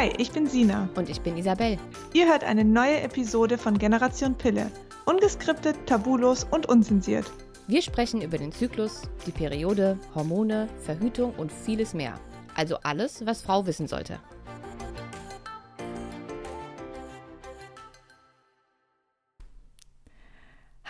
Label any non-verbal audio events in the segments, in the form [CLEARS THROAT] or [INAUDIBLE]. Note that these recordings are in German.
Hi, ich bin Sina. Und ich bin Isabel. Ihr hört eine neue Episode von Generation Pille. Ungeskriptet, tabulos und unzensiert. Wir sprechen über den Zyklus, die Periode, Hormone, Verhütung und vieles mehr. Also alles, was Frau wissen sollte.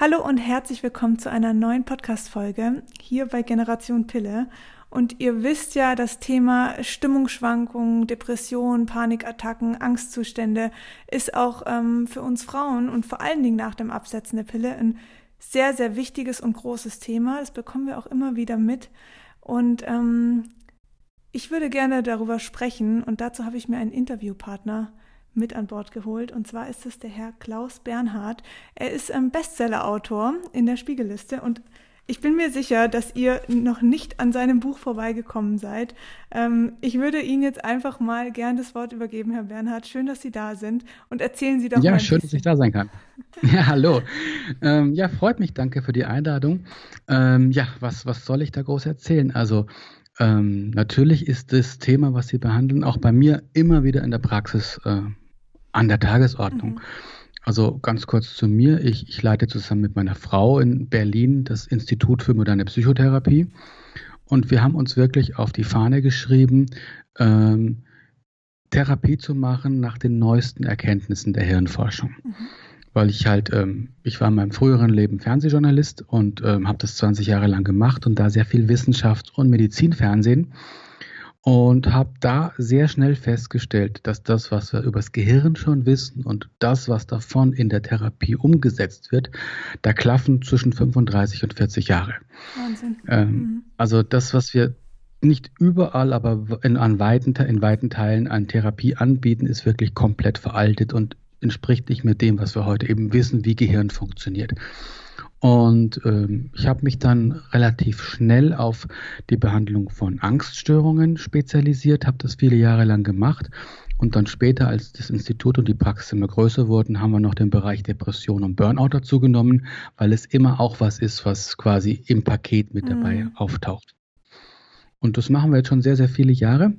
Hallo und herzlich willkommen zu einer neuen Podcast-Folge hier bei Generation Pille. Und ihr wisst ja, das Thema Stimmungsschwankungen, Depressionen, Panikattacken, Angstzustände ist auch ähm, für uns Frauen und vor allen Dingen nach dem Absetzen der Pille ein sehr, sehr wichtiges und großes Thema. Das bekommen wir auch immer wieder mit. Und ähm, ich würde gerne darüber sprechen und dazu habe ich mir einen Interviewpartner mit an Bord geholt. Und zwar ist es der Herr Klaus Bernhard. Er ist ähm, Bestseller-Autor in der Spiegelliste und ich bin mir sicher, dass ihr noch nicht an seinem Buch vorbeigekommen seid. Ähm, ich würde Ihnen jetzt einfach mal gern das Wort übergeben, Herr Bernhard. Schön, dass Sie da sind und erzählen Sie doch ja, mal. Ja, schön, dass ich da sein kann. [LAUGHS] Ja, hallo. Ähm, ja, freut mich. Danke für die Einladung. Ähm, ja, was, was soll ich da groß erzählen? Also, ähm, natürlich ist das Thema, was Sie behandeln, auch bei mir immer wieder in der Praxis äh, an der Tagesordnung. Mhm. Also ganz kurz zu mir. Ich, ich, leite zusammen mit meiner Frau in Berlin das Institut für moderne Psychotherapie. Und wir haben uns wirklich auf die Fahne geschrieben, ähm, Therapie zu machen nach den neuesten Erkenntnissen der Hirnforschung. Mhm. Weil ich halt, ähm, ich war in meinem früheren Leben Fernsehjournalist und ähm, habe das 20 Jahre lang gemacht und da sehr viel Wissenschafts- und Medizinfernsehen und habe da sehr schnell festgestellt, dass das, was wir übers Gehirn schon wissen und das, was davon in der Therapie umgesetzt wird, da klaffen zwischen 35 und 40 Jahre. Wahnsinn. Ähm, mhm. Also das, was wir nicht überall, aber in, an weiten, in weiten Teilen an Therapie anbieten, ist wirklich komplett veraltet und entspricht nicht mehr dem, was wir heute eben wissen, wie Gehirn funktioniert. Und ähm, ich habe mich dann relativ schnell auf die Behandlung von Angststörungen spezialisiert, habe das viele Jahre lang gemacht. Und dann später, als das Institut und die Praxis immer größer wurden, haben wir noch den Bereich Depression und Burnout dazu genommen, weil es immer auch was ist, was quasi im Paket mit dabei mhm. auftaucht. Und das machen wir jetzt schon sehr, sehr viele Jahre.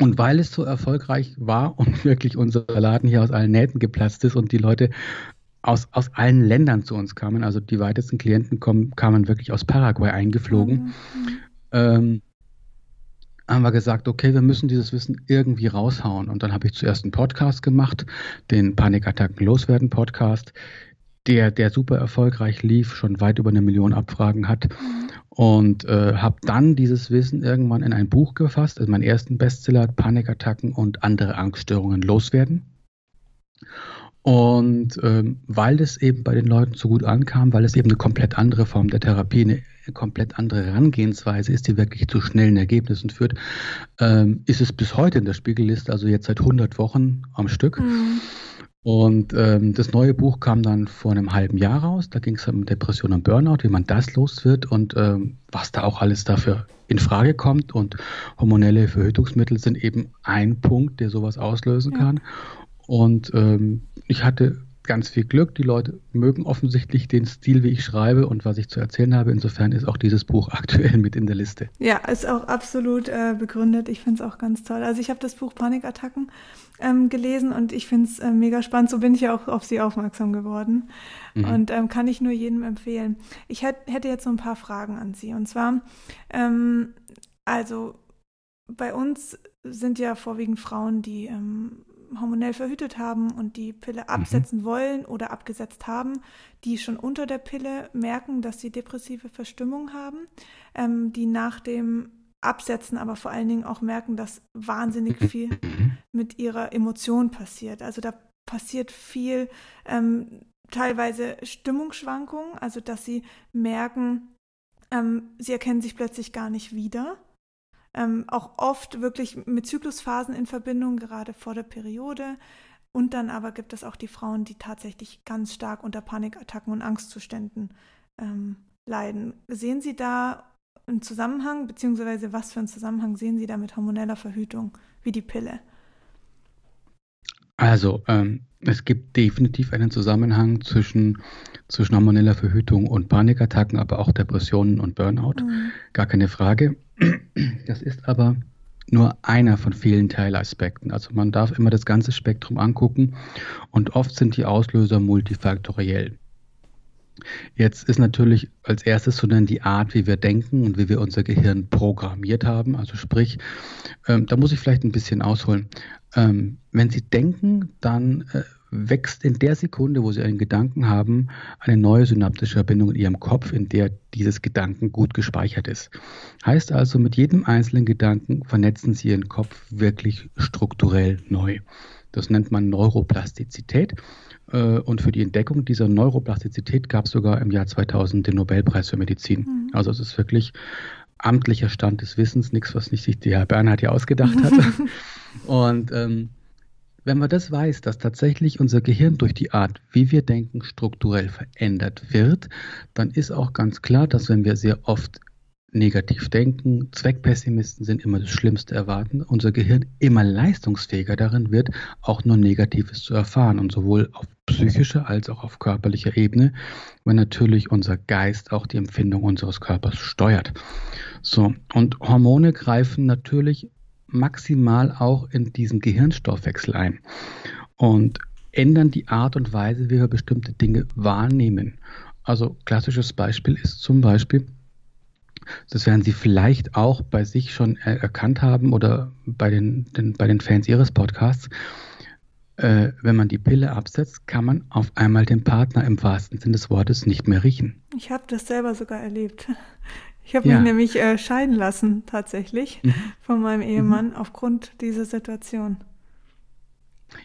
Und weil es so erfolgreich war und [LAUGHS] wirklich unser Laden hier aus allen Nähten geplatzt ist und die Leute aus, aus allen Ländern zu uns kamen. Also die weitesten Klienten kommen, kamen wirklich aus Paraguay eingeflogen. Mhm. Ähm, haben wir gesagt, okay, wir müssen dieses Wissen irgendwie raushauen. Und dann habe ich zuerst einen Podcast gemacht, den Panikattacken loswerden Podcast, der, der super erfolgreich lief, schon weit über eine Million Abfragen hat. Mhm. Und äh, habe dann dieses Wissen irgendwann in ein Buch gefasst, also meinen ersten Bestseller, Panikattacken und andere Angststörungen loswerden. Und ähm, weil es eben bei den Leuten so gut ankam, weil es eben eine komplett andere Form der Therapie, eine komplett andere Herangehensweise ist, die wirklich zu schnellen Ergebnissen führt, ähm, ist es bis heute in der Spiegelliste, also jetzt seit 100 Wochen am Stück. Mhm. Und ähm, das neue Buch kam dann vor einem halben Jahr raus. Da ging es um Depression und Burnout, wie man das los wird und ähm, was da auch alles dafür in Frage kommt. Und hormonelle Verhütungsmittel sind eben ein Punkt, der sowas auslösen ja. kann. Und ähm, ich hatte ganz viel Glück. Die Leute mögen offensichtlich den Stil, wie ich schreibe und was ich zu erzählen habe. Insofern ist auch dieses Buch [LAUGHS] aktuell mit in der Liste. Ja, ist auch absolut äh, begründet. Ich finde es auch ganz toll. Also ich habe das Buch Panikattacken ähm, gelesen und ich finde es äh, mega spannend. So bin ich ja auch auf Sie aufmerksam geworden mhm. und ähm, kann ich nur jedem empfehlen. Ich hätt, hätte jetzt so ein paar Fragen an Sie. Und zwar, ähm, also bei uns sind ja vorwiegend Frauen, die ähm, hormonell verhütet haben und die Pille mhm. absetzen mhm. wollen oder abgesetzt haben, die schon unter der Pille merken, dass sie depressive Verstimmung haben, ähm, die nach dem Absetzen aber vor allen Dingen auch merken, dass wahnsinnig mhm. viel mit ihrer Emotion passiert. Also da passiert viel, ähm, teilweise Stimmungsschwankungen, also dass sie merken, ähm, sie erkennen sich plötzlich gar nicht wieder ähm, auch oft wirklich mit Zyklusphasen in Verbindung, gerade vor der Periode. Und dann aber gibt es auch die Frauen, die tatsächlich ganz stark unter Panikattacken und Angstzuständen ähm, leiden. Sehen Sie da einen Zusammenhang, beziehungsweise was für einen Zusammenhang sehen Sie da mit hormoneller Verhütung wie die Pille? Also, ähm, es gibt definitiv einen Zusammenhang zwischen, zwischen hormoneller Verhütung und Panikattacken, aber auch Depressionen und Burnout. Mhm. Gar keine Frage. Das ist aber nur einer von vielen Teilaspekten. Also man darf immer das ganze Spektrum angucken und oft sind die Auslöser multifaktoriell. Jetzt ist natürlich als erstes so dann die Art, wie wir denken und wie wir unser Gehirn programmiert haben. Also sprich, ähm, da muss ich vielleicht ein bisschen ausholen. Ähm, wenn Sie denken, dann äh, wächst in der Sekunde, wo Sie einen Gedanken haben, eine neue synaptische Verbindung in Ihrem Kopf, in der dieses Gedanken gut gespeichert ist. Heißt also, mit jedem einzelnen Gedanken vernetzen Sie Ihren Kopf wirklich strukturell neu. Das nennt man Neuroplastizität. Äh, und für die Entdeckung dieser Neuroplastizität gab es sogar im Jahr 2000 den Nobelpreis für Medizin. Mhm. Also es ist wirklich amtlicher Stand des Wissens, nichts, was nicht sich der Herr Bernhard hier ausgedacht hat. [LAUGHS] und ähm, wenn man das weiß, dass tatsächlich unser Gehirn durch die Art, wie wir denken, strukturell verändert wird, dann ist auch ganz klar, dass wenn wir sehr oft negativ denken, Zweckpessimisten sind immer das Schlimmste erwarten, unser Gehirn immer leistungsfähiger darin wird, auch nur Negatives zu erfahren und sowohl auf psychischer als auch auf körperlicher Ebene, weil natürlich unser Geist auch die Empfindung unseres Körpers steuert. So, und Hormone greifen natürlich maximal auch in diesen Gehirnstoffwechsel ein und ändern die Art und Weise, wie wir bestimmte Dinge wahrnehmen. Also klassisches Beispiel ist zum Beispiel, das werden Sie vielleicht auch bei sich schon erkannt haben oder bei den, den bei den Fans Ihres Podcasts. Äh, wenn man die Pille absetzt, kann man auf einmal den Partner im wahrsten Sinne des Wortes nicht mehr riechen. Ich habe das selber sogar erlebt. [LAUGHS] Ich habe ja. mich nämlich äh, scheiden lassen, tatsächlich, mhm. von meinem Ehemann mhm. aufgrund dieser Situation.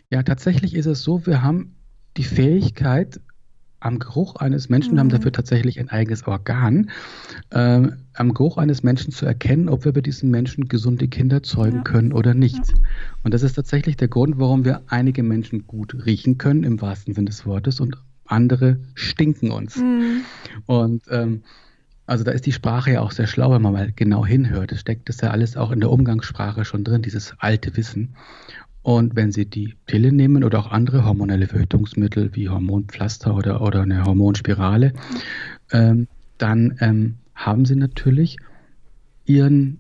Ja, tatsächlich ist es so, wir haben die Fähigkeit, am Geruch eines Menschen, mhm. haben dafür tatsächlich ein eigenes Organ, äh, am Geruch eines Menschen zu erkennen, ob wir bei diesem Menschen gesunde Kinder zeugen ja. können oder nicht. Ja. Und das ist tatsächlich der Grund, warum wir einige Menschen gut riechen können, im wahrsten Sinne des Wortes, und andere stinken uns. Mhm. Und ähm, also da ist die Sprache ja auch sehr schlau, wenn man mal genau hinhört. Es steckt das ja alles auch in der Umgangssprache schon drin, dieses alte Wissen. Und wenn Sie die Pille nehmen oder auch andere hormonelle Verhütungsmittel wie Hormonpflaster oder, oder eine Hormonspirale, ähm, dann ähm, haben Sie natürlich Ihren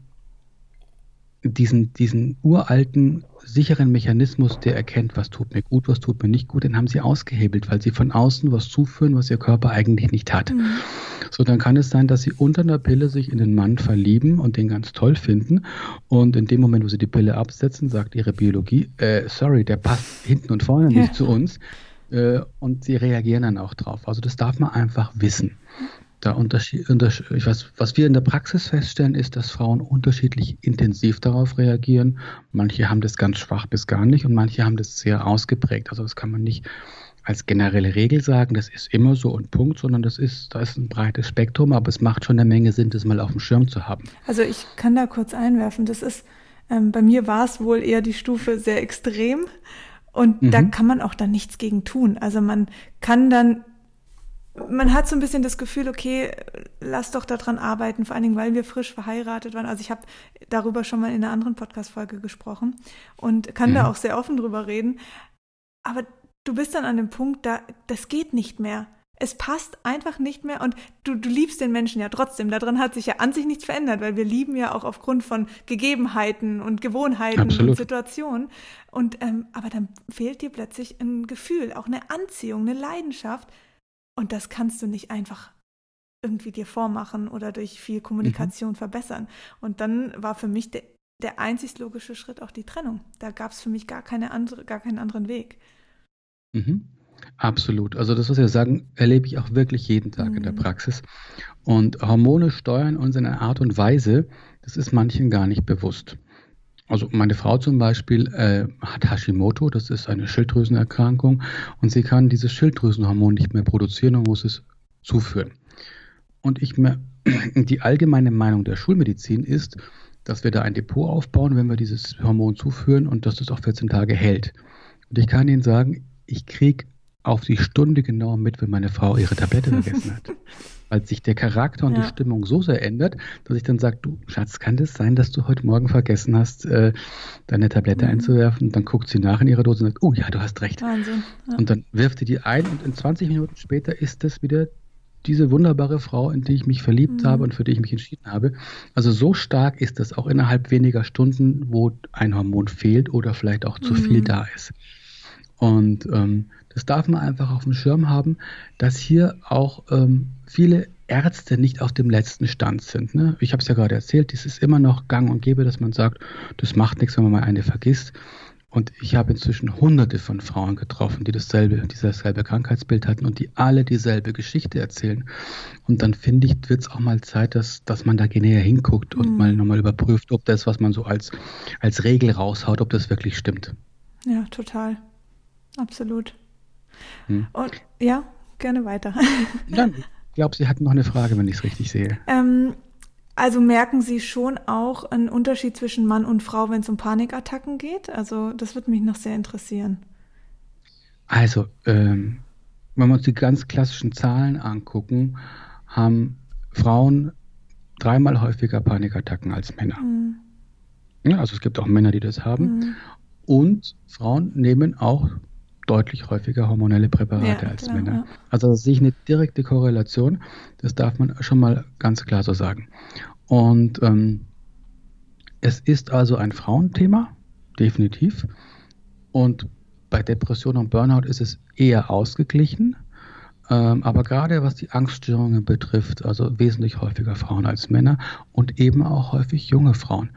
diesen, diesen uralten, sicheren Mechanismus, der erkennt, was tut mir gut, was tut mir nicht gut, den haben sie ausgehebelt, weil sie von außen was zuführen, was ihr Körper eigentlich nicht hat. Mhm. So, dann kann es sein, dass sie unter einer Pille sich in den Mann verlieben und den ganz toll finden. Und in dem Moment, wo sie die Pille absetzen, sagt ihre Biologie, äh, sorry, der passt hinten und vorne ja. nicht zu uns. Äh, und sie reagieren dann auch drauf. Also das darf man einfach wissen. Da Unterschied, weiß, was wir in der Praxis feststellen, ist, dass Frauen unterschiedlich intensiv darauf reagieren. Manche haben das ganz schwach bis gar nicht und manche haben das sehr ausgeprägt. Also das kann man nicht als generelle Regel sagen, das ist immer so und Punkt, sondern das ist, da ist ein breites Spektrum, aber es macht schon eine Menge Sinn, das mal auf dem Schirm zu haben. Also ich kann da kurz einwerfen, das ist, ähm, bei mir war es wohl eher die Stufe sehr extrem und mhm. da kann man auch dann nichts gegen tun. Also man kann dann man hat so ein bisschen das Gefühl, okay, lass doch daran arbeiten, vor allen Dingen, weil wir frisch verheiratet waren. Also ich habe darüber schon mal in einer anderen Podcast-Folge gesprochen und kann mhm. da auch sehr offen drüber reden. Aber du bist dann an dem Punkt, da das geht nicht mehr. Es passt einfach nicht mehr und du, du liebst den Menschen ja trotzdem. Daran hat sich ja an sich nichts verändert, weil wir lieben ja auch aufgrund von Gegebenheiten und Gewohnheiten Absolut. und Situationen. Und ähm, aber dann fehlt dir plötzlich ein Gefühl, auch eine Anziehung, eine Leidenschaft, und das kannst du nicht einfach irgendwie dir vormachen oder durch viel Kommunikation mhm. verbessern. Und dann war für mich der, der einzig logische Schritt auch die Trennung. Da gab es für mich gar, keine andere, gar keinen anderen Weg. Mhm. Absolut. Also das, was wir sagen, erlebe ich auch wirklich jeden Tag mhm. in der mhm. Praxis. Und Hormone steuern uns in einer Art und Weise, das ist manchen gar nicht bewusst. Also meine Frau zum Beispiel äh, hat Hashimoto, das ist eine Schilddrüsenerkrankung und sie kann dieses Schilddrüsenhormon nicht mehr produzieren und muss es zuführen. Und ich mir, [CLEARS THROAT] die allgemeine Meinung der Schulmedizin ist, dass wir da ein Depot aufbauen, wenn wir dieses Hormon zuführen und dass das auch 14 Tage hält. Und ich kann Ihnen sagen, ich kriege auf die Stunde genau mit, wenn meine Frau ihre Tablette [LAUGHS] vergessen hat. Weil sich der Charakter und ja. die Stimmung so sehr ändert, dass ich dann sage, du Schatz, kann das sein, dass du heute Morgen vergessen hast, äh, deine Tablette mhm. einzuwerfen? Und dann guckt sie nach in ihrer Dose und sagt, oh ja, du hast recht. Wahnsinn. Ja. Und dann wirft sie die ein und in 20 Minuten später ist das wieder diese wunderbare Frau, in die ich mich verliebt mhm. habe und für die ich mich entschieden habe. Also so stark ist das auch innerhalb weniger Stunden, wo ein Hormon fehlt oder vielleicht auch zu mhm. viel da ist. Und ähm, das darf man einfach auf dem Schirm haben, dass hier auch ähm, viele Ärzte nicht auf dem letzten Stand sind. Ne? Ich habe es ja gerade erzählt, es ist immer noch gang und gäbe, dass man sagt, das macht nichts, wenn man mal eine vergisst. Und ich habe inzwischen hunderte von Frauen getroffen, die dasselbe, dieses selbe Krankheitsbild hatten und die alle dieselbe Geschichte erzählen. Und dann finde ich, wird es auch mal Zeit, dass, dass man da näher hinguckt und mhm. mal nochmal überprüft, ob das, was man so als, als Regel raushaut, ob das wirklich stimmt. Ja, total. Absolut. Hm. Und ja, gerne weiter. [LAUGHS] Dann, ich glaube, Sie hatten noch eine Frage, wenn ich es richtig sehe. Ähm, also merken Sie schon auch einen Unterschied zwischen Mann und Frau, wenn es um Panikattacken geht? Also das würde mich noch sehr interessieren. Also, ähm, wenn wir uns die ganz klassischen Zahlen angucken, haben Frauen dreimal häufiger Panikattacken als Männer. Mhm. Ja, also es gibt auch Männer, die das haben. Mhm. Und Frauen nehmen auch deutlich häufiger hormonelle Präparate ja, als klar, Männer. Ja. Also da sehe ich eine direkte Korrelation. Das darf man schon mal ganz klar so sagen. Und ähm, es ist also ein Frauenthema, definitiv. Und bei Depression und Burnout ist es eher ausgeglichen. Ähm, aber gerade was die Angststörungen betrifft, also wesentlich häufiger Frauen als Männer und eben auch häufig junge Frauen.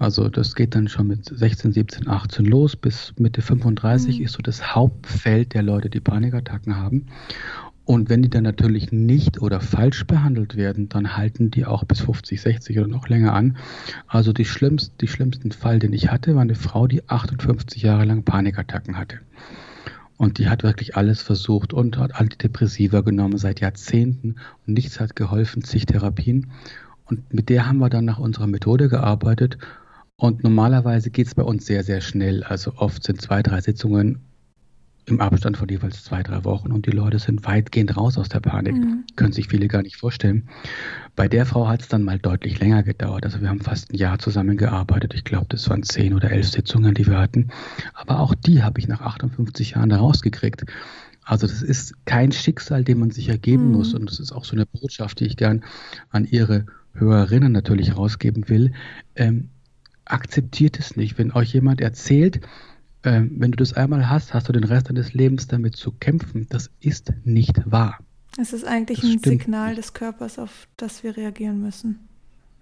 Also das geht dann schon mit 16, 17, 18 los. Bis Mitte 35 mhm. ist so das Hauptfeld der Leute, die Panikattacken haben. Und wenn die dann natürlich nicht oder falsch behandelt werden, dann halten die auch bis 50, 60 oder noch länger an. Also die schlimmsten, die schlimmsten Fall, den ich hatte, war eine Frau, die 58 Jahre lang Panikattacken hatte. Und die hat wirklich alles versucht und hat Antidepressiva genommen seit Jahrzehnten und nichts hat geholfen, zig Therapien. Und mit der haben wir dann nach unserer Methode gearbeitet und normalerweise geht es bei uns sehr, sehr schnell. Also oft sind zwei, drei Sitzungen im Abstand von jeweils zwei, drei Wochen und die Leute sind weitgehend raus aus der Panik. Mhm. Können sich viele gar nicht vorstellen. Bei der Frau hat es dann mal deutlich länger gedauert. Also wir haben fast ein Jahr zusammengearbeitet. Ich glaube, das waren zehn oder elf Sitzungen, die wir hatten. Aber auch die habe ich nach 58 Jahren da rausgekriegt. Also das ist kein Schicksal, dem man sich ergeben mhm. muss. Und das ist auch so eine Botschaft, die ich gern an Ihre Hörerinnen natürlich rausgeben will. Ähm, akzeptiert es nicht. Wenn euch jemand erzählt, äh, wenn du das einmal hast, hast du den Rest deines Lebens damit zu kämpfen. Das ist nicht wahr. Es ist eigentlich das ein Signal nicht. des Körpers, auf das wir reagieren müssen.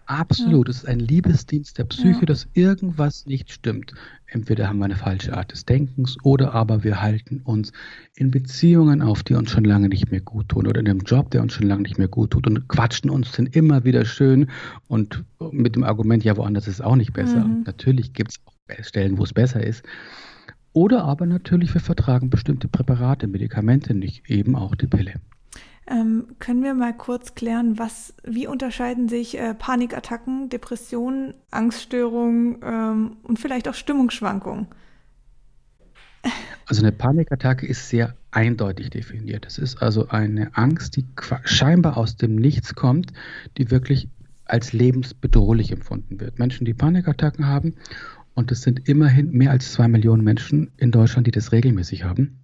Absolut. Ja. Es ist ein Liebesdienst der Psyche, ja. dass irgendwas nicht stimmt. Entweder haben wir eine falsche Art des Denkens oder aber wir halten uns in Beziehungen auf, die uns schon lange nicht mehr gut tun oder in einem Job, der uns schon lange nicht mehr gut tut und quatschen uns dann immer wieder schön und mit dem Argument, ja, woanders ist es auch nicht besser. Mhm. Natürlich gibt es auch Stellen, wo es besser ist. Oder aber natürlich, wir vertragen bestimmte Präparate, Medikamente nicht, eben auch die Pille. Ähm, können wir mal kurz klären, was, wie unterscheiden sich äh, Panikattacken, Depressionen, Angststörungen ähm, und vielleicht auch Stimmungsschwankungen? Also eine Panikattacke ist sehr eindeutig definiert. Es ist also eine Angst, die scheinbar aus dem Nichts kommt, die wirklich als lebensbedrohlich empfunden wird. Menschen, die Panikattacken haben, und es sind immerhin mehr als zwei Millionen Menschen in Deutschland, die das regelmäßig haben,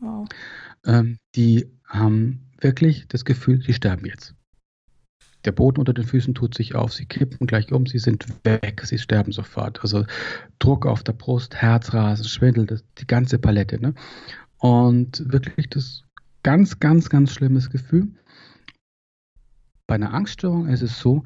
wow. ähm, die haben wirklich das Gefühl, sie sterben jetzt. Der Boden unter den Füßen tut sich auf, sie kippen gleich um, sie sind weg, sie sterben sofort. Also Druck auf der Brust, Herzrasen, Schwindel, das, die ganze Palette. Ne? Und wirklich das ganz, ganz, ganz schlimmes Gefühl. Bei einer Angststörung ist es so,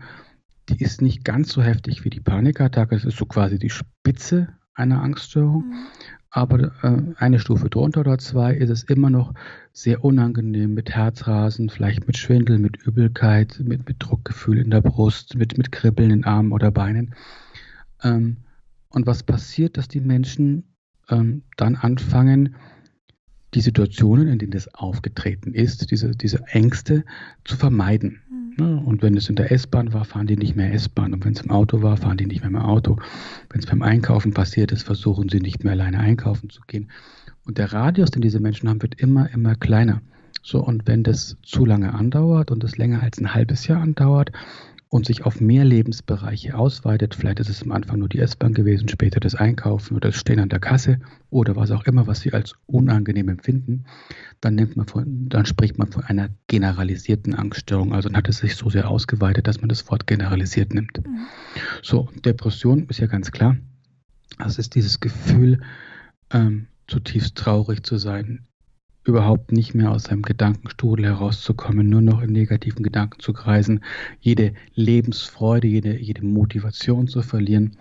die ist nicht ganz so heftig wie die Panikattacke. Das ist so quasi die Spitze einer Angststörung. Mhm. Aber äh, eine Stufe drunter oder zwei ist es immer noch sehr unangenehm mit Herzrasen, vielleicht mit Schwindel, mit Übelkeit, mit, mit Druckgefühl in der Brust, mit, mit Kribbeln in Armen oder Beinen. Ähm, und was passiert, dass die Menschen ähm, dann anfangen, die Situationen, in denen das aufgetreten ist, diese, diese Ängste zu vermeiden. Ne? Und wenn es in der S-Bahn war, fahren die nicht mehr S-Bahn. Und wenn es im Auto war, fahren die nicht mehr im Auto. Wenn es beim Einkaufen passiert ist, versuchen sie nicht mehr alleine einkaufen zu gehen. Und der Radius, den diese Menschen haben, wird immer, immer kleiner. So, und wenn das zu lange andauert und es länger als ein halbes Jahr andauert, und sich auf mehr Lebensbereiche ausweitet, vielleicht ist es am Anfang nur die S-Bahn gewesen, später das Einkaufen oder das Stehen an der Kasse oder was auch immer, was Sie als unangenehm empfinden, dann, nimmt man von, dann spricht man von einer generalisierten Angststörung. Also dann hat es sich so sehr ausgeweitet, dass man das Wort generalisiert nimmt. Mhm. So, Depression ist ja ganz klar. Das ist dieses Gefühl, ähm, zutiefst traurig zu sein, überhaupt nicht mehr aus seinem Gedankenstrudel herauszukommen, nur noch in negativen Gedanken zu kreisen, jede Lebensfreude, jede, jede Motivation zu verlieren.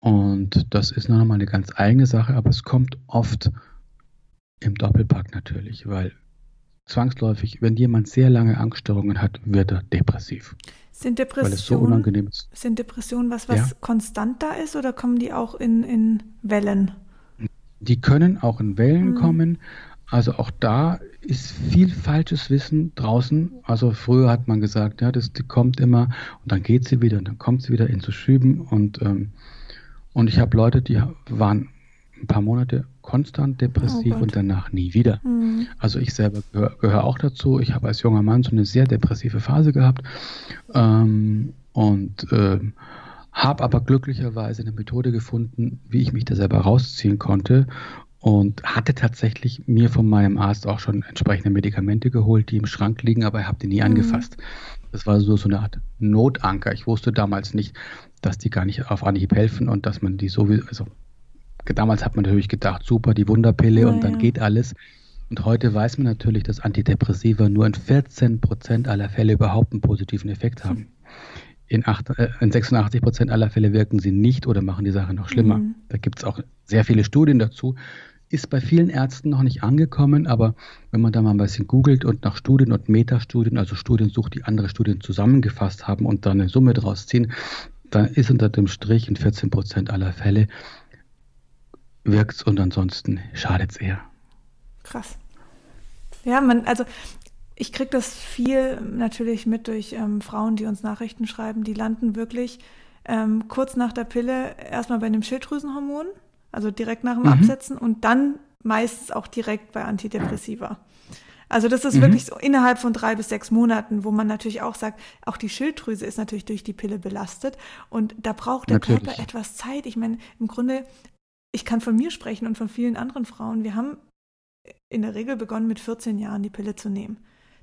Und das ist noch einmal eine ganz eigene Sache, aber es kommt oft im Doppelpack natürlich, weil zwangsläufig, wenn jemand sehr lange Angststörungen hat, wird er depressiv. Sind Depressionen, weil es so unangenehm ist. Sind Depressionen was, was ja. konstant da ist oder kommen die auch in, in Wellen? Die können auch in Wellen mhm. kommen, also auch da ist viel falsches Wissen draußen. Also früher hat man gesagt, ja, das kommt immer und dann geht sie wieder und dann kommt sie wieder in zu Schüben. Und, ähm, und ich habe Leute, die waren ein paar Monate konstant depressiv oh und danach nie wieder. Mhm. Also ich selber gehöre gehör auch dazu. Ich habe als junger Mann so eine sehr depressive Phase gehabt ähm, und ähm, habe aber glücklicherweise eine Methode gefunden, wie ich mich da selber rausziehen konnte und hatte tatsächlich mir von meinem Arzt auch schon entsprechende Medikamente geholt, die im Schrank liegen, aber ich habe die nie mhm. angefasst. Das war so, so eine Art Notanker. Ich wusste damals nicht, dass die gar nicht auf Anhieb helfen und dass man die sowieso, also damals hat man natürlich gedacht, super, die Wunderpille ja, und dann ja. geht alles. Und heute weiß man natürlich, dass Antidepressiva nur in 14 Prozent aller Fälle überhaupt einen positiven Effekt haben. In, acht, äh, in 86 Prozent aller Fälle wirken sie nicht oder machen die Sache noch schlimmer. Mhm. Da gibt es auch sehr viele Studien dazu ist bei vielen Ärzten noch nicht angekommen, aber wenn man da mal ein bisschen googelt und nach Studien und Metastudien, also Studien sucht, die andere Studien zusammengefasst haben und dann eine Summe draus ziehen, dann ist unter dem Strich in 14 Prozent aller Fälle wirkt es und ansonsten schadet es eher. Krass. Ja, man, also ich kriege das viel natürlich mit durch ähm, Frauen, die uns Nachrichten schreiben, die landen wirklich ähm, kurz nach der Pille erstmal bei einem Schilddrüsenhormon also direkt nach dem mhm. Absetzen und dann meistens auch direkt bei Antidepressiva. Also das ist mhm. wirklich so innerhalb von drei bis sechs Monaten, wo man natürlich auch sagt, auch die Schilddrüse ist natürlich durch die Pille belastet und da braucht der natürlich. Körper etwas Zeit. Ich meine, im Grunde, ich kann von mir sprechen und von vielen anderen Frauen. Wir haben in der Regel begonnen mit 14 Jahren die Pille zu nehmen.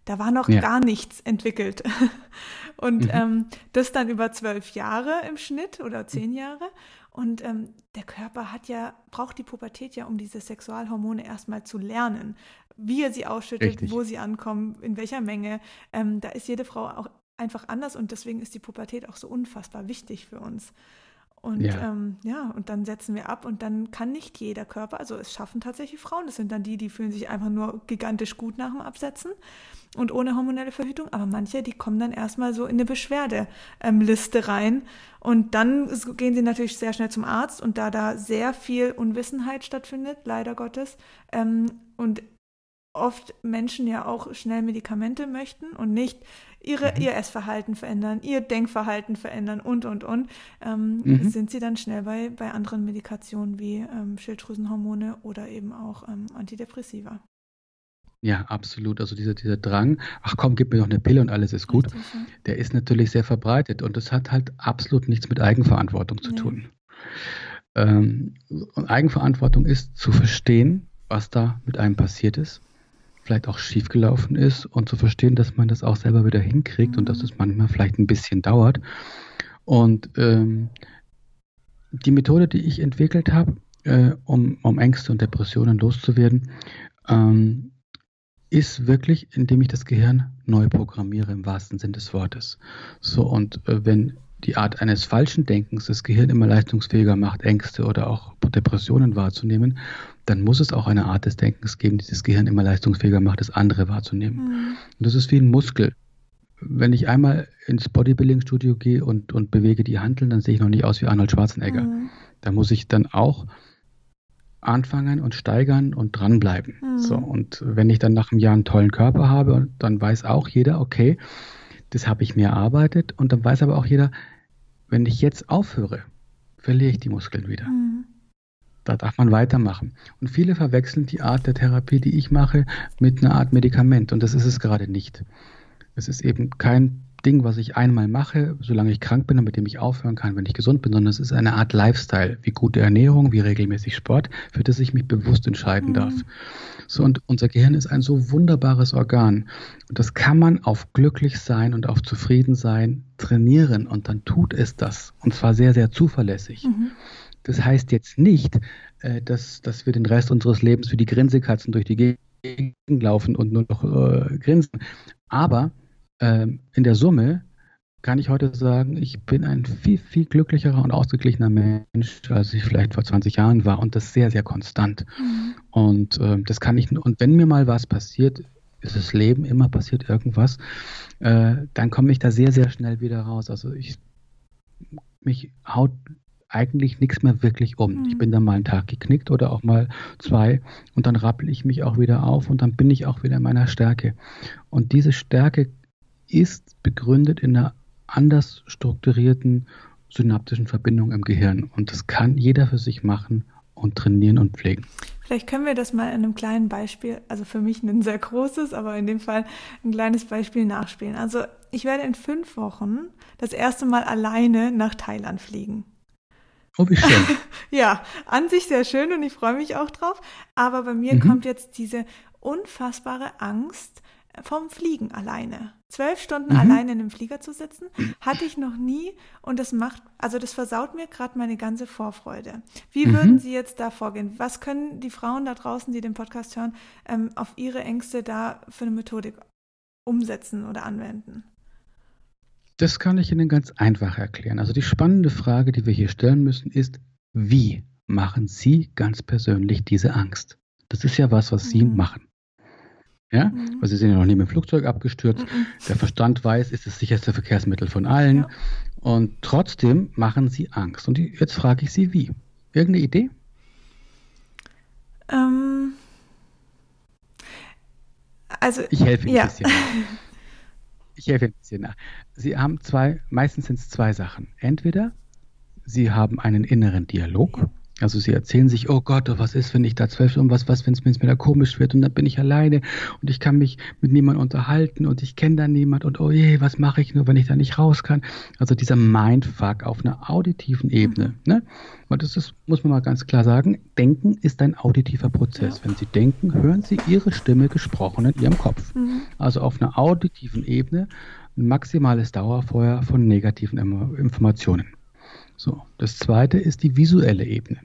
Da war noch ja. gar nichts entwickelt. [LAUGHS] Und mhm. ähm, das dann über zwölf Jahre im Schnitt oder zehn Jahre. Und ähm, der Körper hat ja, braucht die Pubertät ja, um diese Sexualhormone erstmal zu lernen. Wie er sie ausschüttet, Richtig. wo sie ankommen, in welcher Menge. Ähm, da ist jede Frau auch einfach anders und deswegen ist die Pubertät auch so unfassbar wichtig für uns. Und ja. Ähm, ja, und dann setzen wir ab und dann kann nicht jeder Körper, also es schaffen tatsächlich Frauen, das sind dann die, die fühlen sich einfach nur gigantisch gut nach dem Absetzen und ohne hormonelle Verhütung, aber manche, die kommen dann erstmal so in eine Beschwerdeliste ähm, rein und dann gehen sie natürlich sehr schnell zum Arzt und da da sehr viel Unwissenheit stattfindet, leider Gottes, ähm, und oft Menschen ja auch schnell Medikamente möchten und nicht ihre, mhm. ihr Essverhalten verändern, ihr Denkverhalten verändern und, und, und, ähm, mhm. sind sie dann schnell bei, bei anderen Medikationen wie ähm, Schilddrüsenhormone oder eben auch ähm, Antidepressiva. Ja, absolut. Also dieser, dieser Drang, ach komm, gib mir noch eine Pille und alles ist gut, Richtig, ja. der ist natürlich sehr verbreitet und das hat halt absolut nichts mit Eigenverantwortung zu nee. tun. Ähm, Eigenverantwortung ist zu verstehen, was da mit einem passiert ist vielleicht auch schiefgelaufen ist und zu verstehen, dass man das auch selber wieder hinkriegt und dass mhm. es manchmal vielleicht ein bisschen dauert. Und ähm, die Methode, die ich entwickelt habe, äh, um, um Ängste und Depressionen loszuwerden, ähm, ist wirklich, indem ich das Gehirn neu programmiere im wahrsten Sinn des Wortes. So, und äh, wenn die Art eines falschen Denkens das Gehirn immer leistungsfähiger macht, Ängste oder auch Depressionen wahrzunehmen, dann muss es auch eine Art des Denkens geben, die das Gehirn immer leistungsfähiger macht, das andere wahrzunehmen. Mhm. Und das ist wie ein Muskel. Wenn ich einmal ins Bodybuilding-Studio gehe und, und bewege die Handeln, dann sehe ich noch nicht aus wie Arnold Schwarzenegger. Mhm. Da muss ich dann auch anfangen und steigern und dranbleiben. Mhm. So, und wenn ich dann nach einem Jahr einen tollen Körper habe, dann weiß auch jeder, okay, das habe ich mir erarbeitet und dann weiß aber auch jeder, wenn ich jetzt aufhöre, verliere ich die Muskeln wieder. Mhm. Da darf man weitermachen. Und viele verwechseln die Art der Therapie, die ich mache, mit einer Art Medikament. Und das ist es gerade nicht. Es ist eben kein Ding, was ich einmal mache, solange ich krank bin und mit dem ich aufhören kann, wenn ich gesund bin, sondern es ist eine Art Lifestyle, wie gute Ernährung, wie regelmäßig Sport, für das ich mich bewusst entscheiden mhm. darf. So, und unser Gehirn ist ein so wunderbares Organ. Und das kann man auf glücklich sein und auf zufrieden sein trainieren und dann tut es das. Und zwar sehr, sehr zuverlässig. Mhm. Das heißt jetzt nicht, äh, dass, dass wir den Rest unseres Lebens wie die Grinsekatzen durch die Gegend laufen und nur noch äh, grinsen. Aber ähm, in der Summe kann ich heute sagen, ich bin ein viel, viel glücklicherer und ausgeglichener Mensch, als ich vielleicht vor 20 Jahren war und das sehr, sehr konstant. Mhm. Und äh, das kann ich, und wenn mir mal was passiert, ist das Leben, immer passiert irgendwas, äh, dann komme ich da sehr, sehr schnell wieder raus. Also ich, mich haut eigentlich nichts mehr wirklich um. Mhm. Ich bin dann mal einen Tag geknickt oder auch mal zwei und dann rappel ich mich auch wieder auf und dann bin ich auch wieder in meiner Stärke. Und diese Stärke ist begründet in einer anders strukturierten synaptischen Verbindung im Gehirn. Und das kann jeder für sich machen und trainieren und pflegen. Vielleicht können wir das mal in einem kleinen Beispiel, also für mich ein sehr großes, aber in dem Fall ein kleines Beispiel nachspielen. Also ich werde in fünf Wochen das erste Mal alleine nach Thailand fliegen. Oh, wie schön. ja, an sich sehr schön und ich freue mich auch drauf. Aber bei mir mhm. kommt jetzt diese unfassbare Angst, vom Fliegen alleine. Zwölf Stunden mhm. alleine in einem Flieger zu sitzen, hatte ich noch nie und das macht, also das versaut mir gerade meine ganze Vorfreude. Wie mhm. würden Sie jetzt da vorgehen? Was können die Frauen da draußen, die den Podcast hören, ähm, auf ihre Ängste da für eine Methodik umsetzen oder anwenden? Das kann ich Ihnen ganz einfach erklären. Also die spannende Frage, die wir hier stellen müssen, ist, wie machen Sie ganz persönlich diese Angst? Das ist ja was, was Sie mhm. machen. Ja, mhm. weil sie sind ja noch nie mit dem Flugzeug abgestürzt. Mhm. Der Verstand weiß, ist das sicherste Verkehrsmittel von allen. Ja. Und trotzdem machen sie Angst. Und jetzt frage ich Sie, wie? Irgendeine Idee? Ähm, also, ich helfe Ihnen ja. ein bisschen. [LAUGHS] Ich helfe ein bisschen. Sie haben zwei, meistens sind es zwei Sachen. Entweder Sie haben einen inneren Dialog. Also sie erzählen sich, oh Gott, was ist, wenn ich da zwölf Stunden, was, was, wenn es mir da komisch wird und dann bin ich alleine und ich kann mich mit niemandem unterhalten und ich kenne da niemand und oh je, was mache ich nur, wenn ich da nicht raus kann? Also dieser Mindfuck auf einer auditiven Ebene. Mhm. Ne? Und das ist, muss man mal ganz klar sagen, Denken ist ein auditiver Prozess. Ja. Wenn Sie denken, hören Sie Ihre Stimme gesprochen in Ihrem Kopf. Mhm. Also auf einer auditiven Ebene ein maximales Dauerfeuer von negativen Informationen. So, das zweite ist die visuelle Ebene.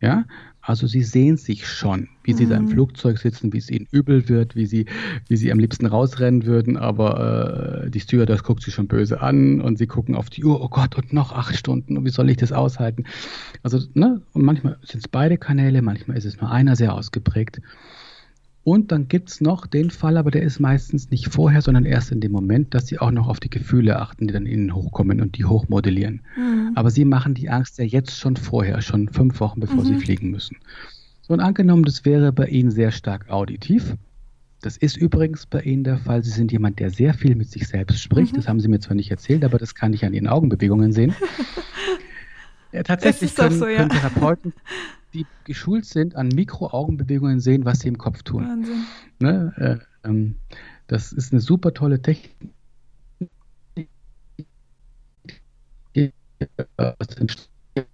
Ja, also sie sehen sich schon, wie sie mhm. da im mhm. Flugzeug sitzen, wie es ihnen übel wird, wie sie, wie sie am liebsten rausrennen würden, aber äh, die Stewardess guckt sie schon böse an und sie gucken auf die Uhr, oh Gott, und noch acht Stunden, und wie soll ich das aushalten? Also, ne, und manchmal sind es beide Kanäle, manchmal ist es nur einer sehr ausgeprägt. Und dann gibt es noch den Fall, aber der ist meistens nicht vorher, sondern erst in dem Moment, dass sie auch noch auf die Gefühle achten, die dann innen hochkommen und die hochmodellieren. Mhm. Aber sie machen die Angst ja jetzt schon vorher, schon fünf Wochen bevor mhm. sie fliegen müssen. So, und angenommen, das wäre bei Ihnen sehr stark auditiv. Das ist übrigens bei Ihnen der Fall. Sie sind jemand, der sehr viel mit sich selbst spricht. Mhm. Das haben Sie mir zwar nicht erzählt, aber das kann ich an Ihren Augenbewegungen sehen. [LAUGHS] ja, tatsächlich können, so, ja. können Therapeuten die geschult sind an Mikro-Augenbewegungen sehen, was sie im Kopf tun. Wahnsinn. Ne? Äh, ähm, das ist eine super tolle Technik.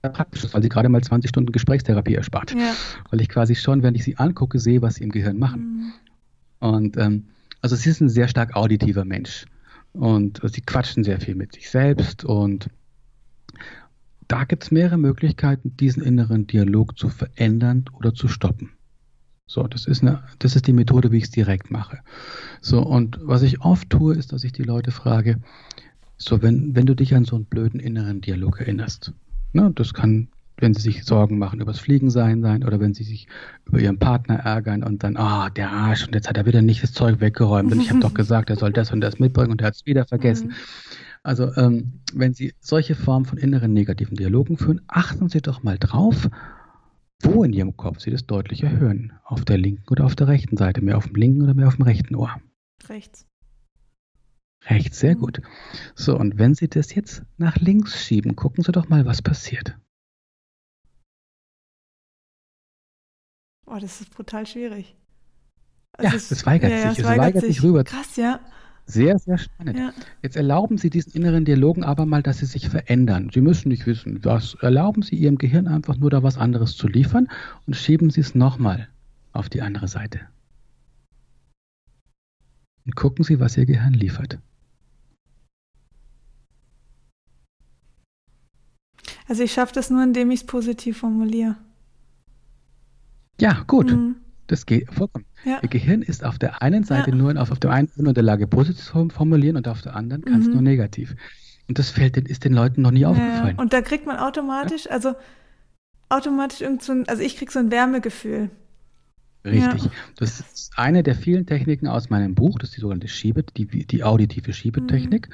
praktisch ist, weil sie gerade mal 20 Stunden Gesprächstherapie erspart. Ja. Weil ich quasi schon, wenn ich sie angucke, sehe, was sie im Gehirn machen. Mhm. Und ähm, also sie ist ein sehr stark auditiver Mensch. Und sie quatschen sehr viel mit sich selbst und da gibt es mehrere Möglichkeiten, diesen inneren Dialog zu verändern oder zu stoppen. So, das ist, eine, das ist die Methode, wie ich es direkt mache. So, und was ich oft tue, ist, dass ich die Leute frage, so, wenn, wenn du dich an so einen blöden inneren Dialog erinnerst, ne, das kann, wenn sie sich Sorgen machen über das Fliegen sein, sein, oder wenn sie sich über ihren Partner ärgern und dann, ah, oh, der Arsch, und jetzt hat er wieder nicht das Zeug weggeräumt und ich habe doch [LAUGHS] gesagt, er soll das und das mitbringen und er hat es wieder vergessen. Mhm. Also ähm, wenn Sie solche Formen von inneren negativen Dialogen führen, achten Sie doch mal drauf, wo in Ihrem Kopf Sie das deutlicher hören. Auf der linken oder auf der rechten Seite, mehr auf dem linken oder mehr auf dem rechten Ohr. Rechts. Rechts, sehr gut. So, und wenn Sie das jetzt nach links schieben, gucken Sie doch mal, was passiert. Oh, das ist brutal schwierig. Also ja, es weigert ja, sich. Es, weigert, weigert sich rüber. Krass, ja. Sehr, sehr spannend. Ja. Jetzt erlauben Sie diesen inneren Dialogen aber mal, dass sie sich verändern. Sie müssen nicht wissen, was. Erlauben Sie Ihrem Gehirn einfach nur da was anderes zu liefern und schieben Sie es nochmal auf die andere Seite. Und gucken Sie, was Ihr Gehirn liefert. Also ich schaffe das nur, indem ich es positiv formuliere. Ja, gut. Mhm. Das geht vollkommen. Ja. Ihr Gehirn ist auf der einen Seite ja. nur auf, auf der einen nur in der Lage, positiv zu formulieren und auf der anderen kann es mhm. nur negativ. Und das fällt, ist den Leuten noch nie aufgefallen. Ja, und da kriegt man automatisch, also automatisch irgend so ein, also ich kriege so ein Wärmegefühl. Richtig. Ja. Das ist eine der vielen Techniken aus meinem Buch, das ist die sogenannte Schiebe, die, die auditive Schiebetechnik.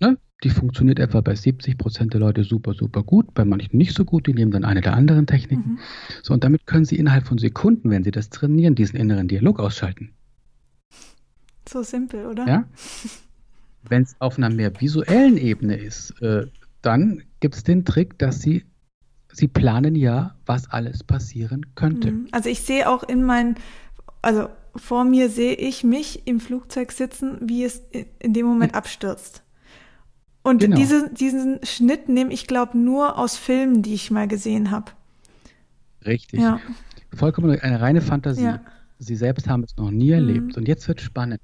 Mhm. Ne? Die funktioniert etwa bei 70 Prozent der Leute super, super gut, bei manchen nicht so gut, die nehmen dann eine der anderen Techniken. Mhm. So, und damit können sie innerhalb von Sekunden, wenn sie das trainieren, diesen inneren Dialog ausschalten. So simpel, oder? Ja. Wenn es auf einer mehr visuellen Ebene ist, äh, dann gibt es den Trick, dass sie Sie planen ja, was alles passieren könnte. Mhm. Also ich sehe auch in meinen, also vor mir sehe ich mich im Flugzeug sitzen, wie es in dem Moment abstürzt. Und genau. diese, diesen Schnitt nehme ich, glaube nur aus Filmen, die ich mal gesehen habe. Richtig. Ja. Vollkommen eine reine Fantasie. Ja. Sie selbst haben es noch nie erlebt. Mhm. Und jetzt wird spannend.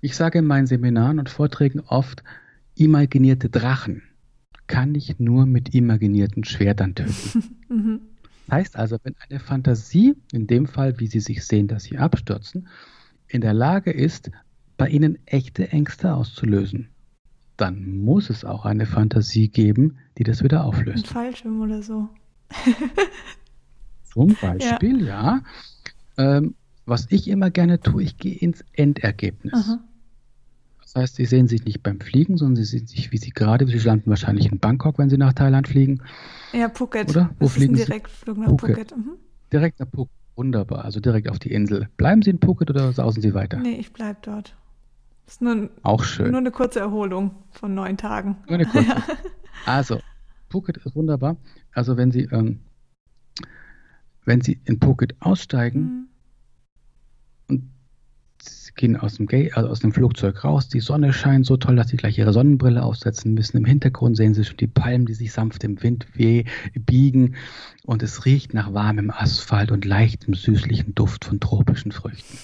Ich sage in meinen Seminaren und Vorträgen oft imaginierte Drachen kann ich nur mit imaginierten Schwertern töten. [LAUGHS] mhm. Heißt also, wenn eine Fantasie, in dem Fall, wie Sie sich sehen, dass Sie abstürzen, in der Lage ist, bei Ihnen echte Ängste auszulösen, dann muss es auch eine Fantasie geben, die das wieder auflöst. Ein Fallschirm oder so. [LAUGHS] Zum Beispiel, ja. ja. Ähm, was ich immer gerne tue, ich gehe ins Endergebnis. Aha. Das heißt, Sie sehen sich nicht beim Fliegen, sondern Sie sehen sich, wie Sie gerade, Sie landen wahrscheinlich in Bangkok, wenn Sie nach Thailand fliegen. Ja, Phuket. Oder? Wo das fliegen ist ein Direktflug nach Phuket. Phuket. Mhm. Direkt nach Phuket. Wunderbar. Also direkt auf die Insel. Bleiben Sie in Phuket oder sausen Sie weiter? Nee, ich bleibe dort. Ist nur, Auch schön. Nur eine kurze Erholung von neun Tagen. Nur eine kurze. [LAUGHS] Ja. Also, Phuket ist wunderbar. Also, wenn Sie, ähm, wenn Sie in Phuket aussteigen, mhm gehen aus dem, also aus dem Flugzeug raus, die Sonne scheint so toll, dass sie gleich ihre Sonnenbrille aufsetzen müssen. Im Hintergrund sehen sie schon die Palmen, die sich sanft im Wind weh biegen und es riecht nach warmem Asphalt und leichtem süßlichen Duft von tropischen Früchten.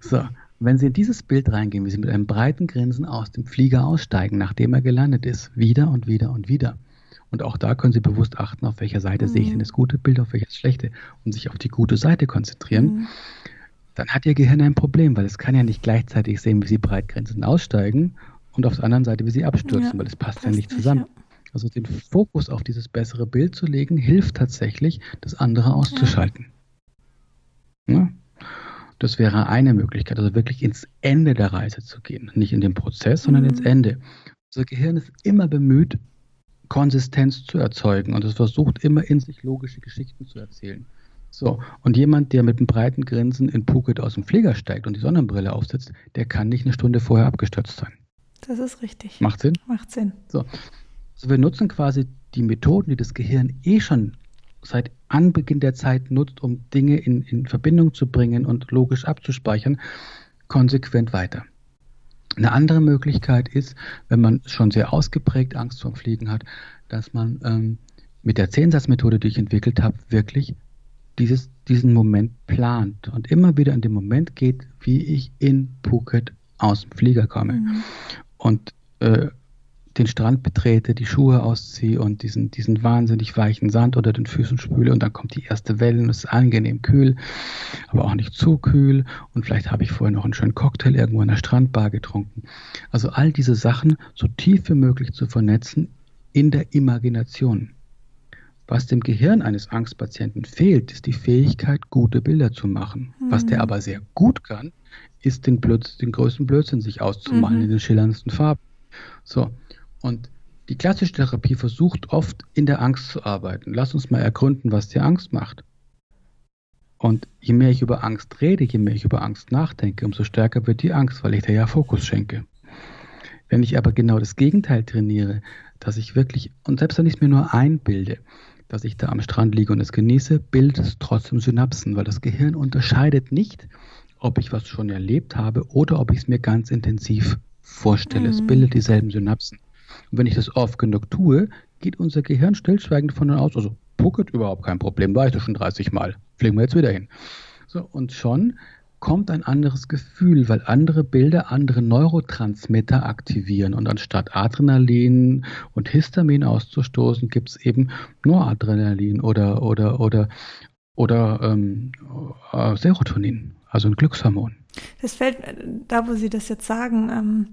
So, wenn Sie in dieses Bild reingehen, wie Sie mit einem breiten Grinsen aus dem Flieger aussteigen, nachdem er gelandet ist, wieder und wieder und wieder. Und auch da können Sie bewusst achten, auf welcher Seite mhm. sehe ich denn das gute Bild, auf welches schlechte und sich auf die gute Seite konzentrieren. Mhm dann hat Ihr Gehirn ein Problem, weil es kann ja nicht gleichzeitig sehen, wie Sie breitgrenzend aussteigen und auf der anderen Seite, wie Sie abstürzen, ja, weil es passt, ja nicht zusammen. Nicht, ja. Also den Fokus auf dieses bessere Bild zu legen, hilft tatsächlich, das andere auszuschalten. Ja. Das wäre eine Möglichkeit, also wirklich ins Ende der Reise zu gehen. Nicht in den Prozess, sondern mhm. ins Ende. Unser Gehirn ist immer bemüht, Konsistenz zu erzeugen und es versucht immer in sich logische Geschichten zu erzählen. So, und jemand, der mit einem breiten Grinsen in Phuket aus dem Flieger steigt und die Sonnenbrille aufsetzt, der kann nicht eine Stunde vorher abgestürzt sein. Das ist richtig. Macht Sinn? Macht Sinn. So. Also wir nutzen quasi die Methoden, die das Gehirn eh schon seit Anbeginn der Zeit nutzt, um Dinge in, in Verbindung zu bringen und logisch abzuspeichern, konsequent weiter. Eine andere Möglichkeit ist, wenn man schon sehr ausgeprägt Angst vorm Fliegen hat, dass man ähm, mit der Zehnsatzmethode, die ich entwickelt habe, wirklich dieses, diesen Moment plant und immer wieder in den Moment geht, wie ich in Phuket aus dem Flieger komme mhm. und äh, den Strand betrete, die Schuhe ausziehe und diesen, diesen wahnsinnig weichen Sand unter den Füßen spüle und dann kommt die erste Welle und es ist angenehm kühl, aber auch nicht zu kühl und vielleicht habe ich vorher noch einen schönen Cocktail irgendwo in der Strandbar getrunken. Also all diese Sachen so tief wie möglich zu vernetzen in der Imagination. Was dem Gehirn eines Angstpatienten fehlt, ist die Fähigkeit, gute Bilder zu machen. Mhm. Was der mhm. aber sehr gut kann, ist den, Blöds den größten Blödsinn sich auszumalen mhm. in den schillerndsten Farben. So, und die klassische Therapie versucht oft in der Angst zu arbeiten. Lass uns mal ergründen, was dir Angst macht. Und je mehr ich über Angst rede, je mehr ich über Angst nachdenke, umso stärker wird die Angst, weil ich dir ja Fokus schenke. Wenn ich aber genau das Gegenteil trainiere, dass ich wirklich, und selbst wenn ich es mir nur einbilde, dass ich da am Strand liege und es genieße, bildet es trotzdem Synapsen, weil das Gehirn unterscheidet nicht, ob ich was schon erlebt habe oder ob ich es mir ganz intensiv vorstelle. Mhm. Es bildet dieselben Synapsen. Und wenn ich das oft genug tue, geht unser Gehirn stillschweigend von aus, also Pocket überhaupt kein Problem, war ich das schon 30 Mal, fliegen wir jetzt wieder hin. So, und schon kommt ein anderes Gefühl, weil andere Bilder andere Neurotransmitter aktivieren. Und anstatt Adrenalin und Histamin auszustoßen, gibt es eben nur Adrenalin oder, oder, oder, oder ähm, äh, Serotonin, also ein Glückshormon. Das fällt, da wo Sie das jetzt sagen, ähm,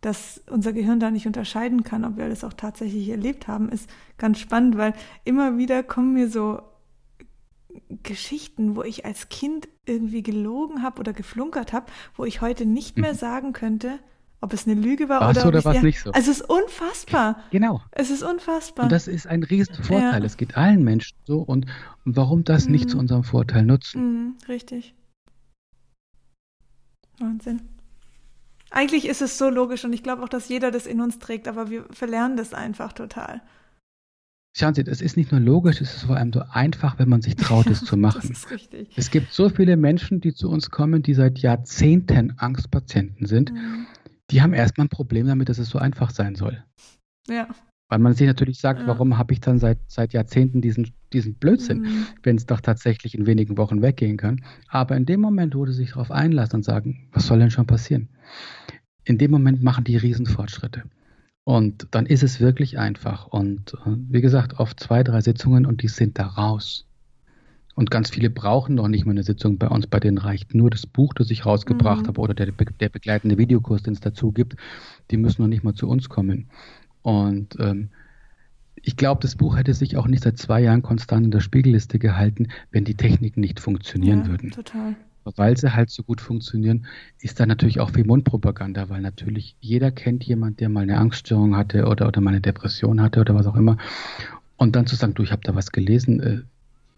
dass unser Gehirn da nicht unterscheiden kann, ob wir das auch tatsächlich erlebt haben, ist ganz spannend, weil immer wieder kommen mir so Geschichten, wo ich als Kind irgendwie gelogen habe oder geflunkert habe, wo ich heute nicht mehr mhm. sagen könnte, ob es eine Lüge war war's oder, oder was ja, nicht so. Also es ist unfassbar. Genau. Es ist unfassbar. Und das ist ein Riesenvorteil. Ja. Es geht allen Menschen so. Und, und warum das mhm. nicht zu unserem Vorteil nutzen? Mhm, richtig. Wahnsinn. Eigentlich ist es so logisch und ich glaube auch, dass jeder das in uns trägt, aber wir verlernen das einfach total. Schauen Sie, es ist nicht nur logisch, es ist vor allem so einfach, wenn man sich traut, es zu [LAUGHS] machen. das ist richtig. Es gibt so viele Menschen, die zu uns kommen, die seit Jahrzehnten Angstpatienten sind. Mhm. Die haben erstmal ein Problem damit, dass es so einfach sein soll. Ja. Weil man sich natürlich sagt, ja. warum habe ich dann seit, seit Jahrzehnten diesen, diesen Blödsinn, mhm. wenn es doch tatsächlich in wenigen Wochen weggehen kann. Aber in dem Moment, wo sie sich darauf einlassen und sagen, was soll denn schon passieren? In dem Moment machen die Riesenfortschritte. Und dann ist es wirklich einfach. Und äh, wie gesagt, oft zwei, drei Sitzungen und die sind da raus. Und ganz viele brauchen noch nicht mal eine Sitzung bei uns. Bei denen reicht nur das Buch, das ich rausgebracht mhm. habe oder der, der begleitende Videokurs, den es dazu gibt. Die müssen noch nicht mal zu uns kommen. Und ähm, ich glaube, das Buch hätte sich auch nicht seit zwei Jahren konstant in der Spiegelliste gehalten, wenn die Techniken nicht funktionieren ja, würden. Total. Weil sie halt so gut funktionieren, ist da natürlich auch viel Mundpropaganda, weil natürlich jeder kennt jemanden, der mal eine Angststörung hatte oder, oder mal eine Depression hatte oder was auch immer. Und dann zu sagen, du, ich habe da was gelesen, äh,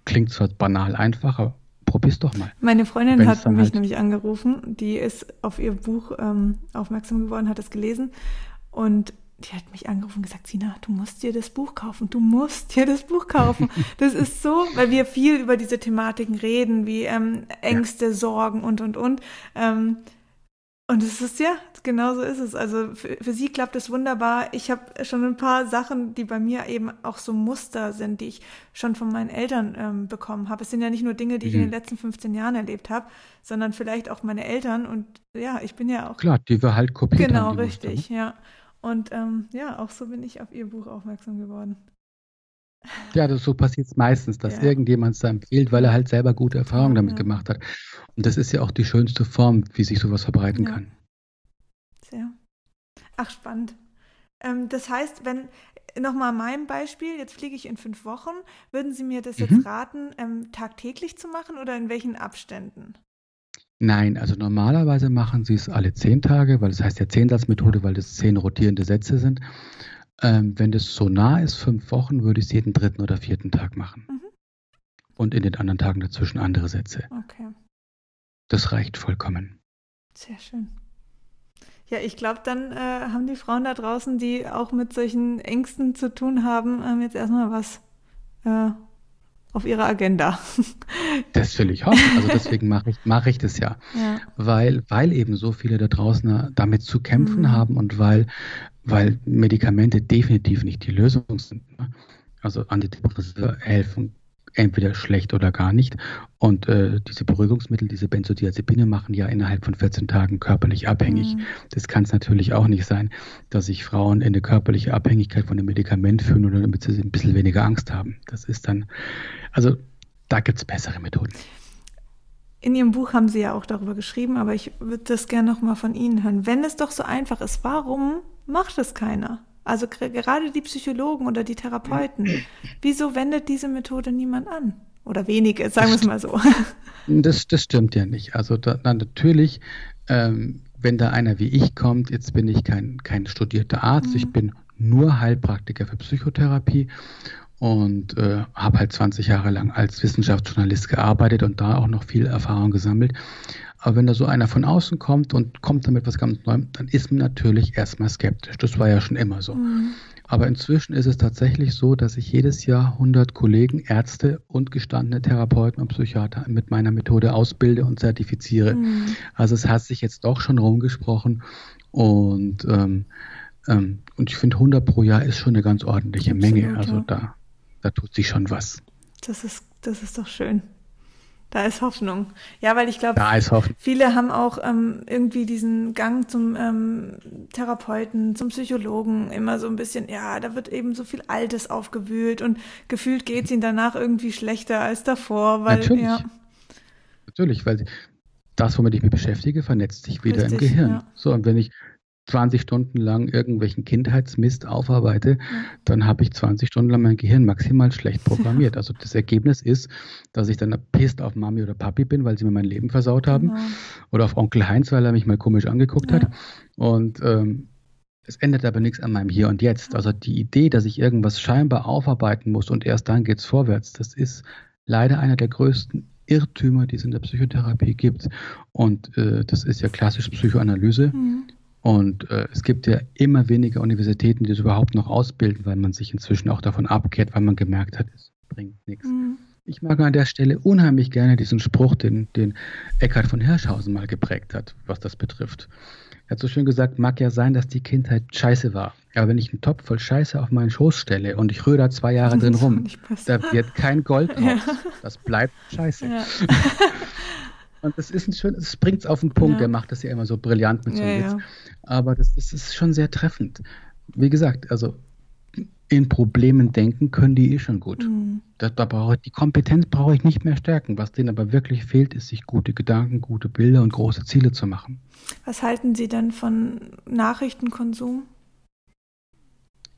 klingt zwar banal einfach, aber probier's doch mal. Meine Freundin Wenn's hat mich halt nämlich angerufen, die ist auf ihr Buch ähm, aufmerksam geworden, hat es gelesen und die hat mich angerufen und gesagt, Sina, du musst dir das Buch kaufen, du musst dir das Buch kaufen. [LAUGHS] Das ist so, weil wir viel über diese Thematiken reden, wie ähm, Ängste, ja. Sorgen und, und, und. Ähm, und es ist ja, genau so ist es. Also für, für sie klappt es wunderbar. Ich habe schon ein paar Sachen, die bei mir eben auch so Muster sind, die ich schon von meinen Eltern ähm, bekommen habe. Es sind ja nicht nur Dinge, die mhm. ich in den mhm. letzten 15 Jahren erlebt habe, sondern vielleicht auch meine Eltern. Und ja, ich bin ja auch. Klar, die wir halt kopiert genau, haben. Genau, richtig, ne? ja. Und ähm, ja, auch so bin ich auf ihr Buch aufmerksam geworden. Ja, das, so passiert es meistens, dass ja. irgendjemand es da empfiehlt, weil er halt selber gute Erfahrungen damit ja. gemacht hat. Und das ist ja auch die schönste Form, wie sich sowas verbreiten ja. kann. Sehr. Ach, spannend. Ähm, das heißt, wenn, nochmal mein Beispiel, jetzt fliege ich in fünf Wochen, würden Sie mir das mhm. jetzt raten, ähm, tagtäglich zu machen oder in welchen Abständen? Nein, also normalerweise machen sie es alle zehn Tage, weil das heißt ja Zehnsatzmethode, weil das zehn rotierende Sätze sind. Ähm, wenn das so nah ist, fünf Wochen, würde ich es jeden dritten oder vierten Tag machen. Mhm. Und in den anderen Tagen dazwischen andere Sätze. Okay. Das reicht vollkommen. Sehr schön. Ja, ich glaube, dann äh, haben die Frauen da draußen, die auch mit solchen Ängsten zu tun haben, ähm, jetzt erstmal was äh, auf ihrer Agenda. [LAUGHS] Das will ich hoffen. Also deswegen mache ich, mach ich das ja. ja. Weil, weil eben so viele da draußen damit zu kämpfen mhm. haben und weil, weil Medikamente definitiv nicht die Lösung sind. Ne? Also Antidepressiva helfen entweder schlecht oder gar nicht. Und äh, diese Beruhigungsmittel, diese Benzodiazepine machen ja innerhalb von 14 Tagen körperlich abhängig. Mhm. Das kann es natürlich auch nicht sein, dass sich Frauen in eine körperliche Abhängigkeit von einem Medikament fühlen oder damit sie ein bisschen weniger Angst haben. Das ist dann, also da gibt es bessere Methoden. In Ihrem Buch haben Sie ja auch darüber geschrieben, aber ich würde das gerne nochmal von Ihnen hören. Wenn es doch so einfach ist, warum macht es keiner? Also gerade die Psychologen oder die Therapeuten. Wieso wendet diese Methode niemand an? Oder wenige, sagen wir es mal so. [LAUGHS] Das, das stimmt ja nicht. Also da, natürlich, ähm, wenn da einer wie ich kommt, jetzt bin ich kein, kein studierter Arzt, mhm. ich bin nur Heilpraktiker für Psychotherapie und äh, habe halt 20 Jahre lang als Wissenschaftsjournalist gearbeitet und da auch noch viel Erfahrung gesammelt. Aber wenn da so einer von außen kommt und kommt damit was ganz Neuem, dann ist man natürlich erstmal skeptisch. Das war ja schon immer so. Mhm. Aber inzwischen ist es tatsächlich so, dass ich jedes Jahr 100 Kollegen, Ärzte und gestandene Therapeuten und Psychiater mit meiner Methode ausbilde und zertifiziere. Mhm. Also es hat sich jetzt doch schon rumgesprochen Und, ähm, ähm, und ich finde, 100 pro Jahr ist schon eine ganz ordentliche Absolut, Menge. Also ja. da, da tut sich schon was. Das ist, das ist doch schön. Da ist Hoffnung. Ja, weil ich glaube, viele haben auch ähm, irgendwie diesen Gang zum ähm, Therapeuten, zum Psychologen immer so ein bisschen, ja, da wird eben so viel Altes aufgewühlt und gefühlt geht es ihnen danach irgendwie schlechter als davor, weil Natürlich. ja. Natürlich, weil das, womit ich mich beschäftige, vernetzt sich wieder Richtig, im Gehirn. Ja. So, und wenn ich 20 Stunden lang irgendwelchen Kindheitsmist aufarbeite, ja. dann habe ich 20 Stunden lang mein Gehirn maximal schlecht programmiert. Also das Ergebnis ist, dass ich dann pisst auf Mami oder Papi bin, weil sie mir mein Leben versaut haben. Genau. Oder auf Onkel Heinz, weil er mich mal komisch angeguckt ja. hat. Und ähm, es ändert aber nichts an meinem Hier und Jetzt. Also die Idee, dass ich irgendwas scheinbar aufarbeiten muss und erst dann geht es vorwärts, das ist leider einer der größten Irrtümer, die es in der Psychotherapie gibt. Und äh, das ist ja klassisch Psychoanalyse. Mhm. Und äh, es gibt ja immer weniger Universitäten, die das überhaupt noch ausbilden, weil man sich inzwischen auch davon abkehrt, weil man gemerkt hat, es bringt nichts. Mhm. Ich mag an der Stelle unheimlich gerne diesen Spruch, den, den Eckhard von Hirschhausen mal geprägt hat, was das betrifft. Er hat so schön gesagt, mag ja sein, dass die Kindheit scheiße war. Aber wenn ich einen Topf voll Scheiße auf meinen Schoß stelle und ich rühre da zwei Jahre drin rum, da wird kein Gold [LAUGHS] draus. Ja. Das bleibt Scheiße. Ja. [LAUGHS] Und das ist ein schön, es bringt es auf den Punkt, ja. der macht das ja immer so brillant mit so einem ja, Witz. Aber das, das ist schon sehr treffend. Wie gesagt, also in Problemen denken können die eh schon gut. Mhm. Da, da brauche ich, die Kompetenz brauche ich nicht mehr stärken. Was denen aber wirklich fehlt, ist, sich gute Gedanken, gute Bilder und große Ziele zu machen. Was halten Sie denn von Nachrichtenkonsum?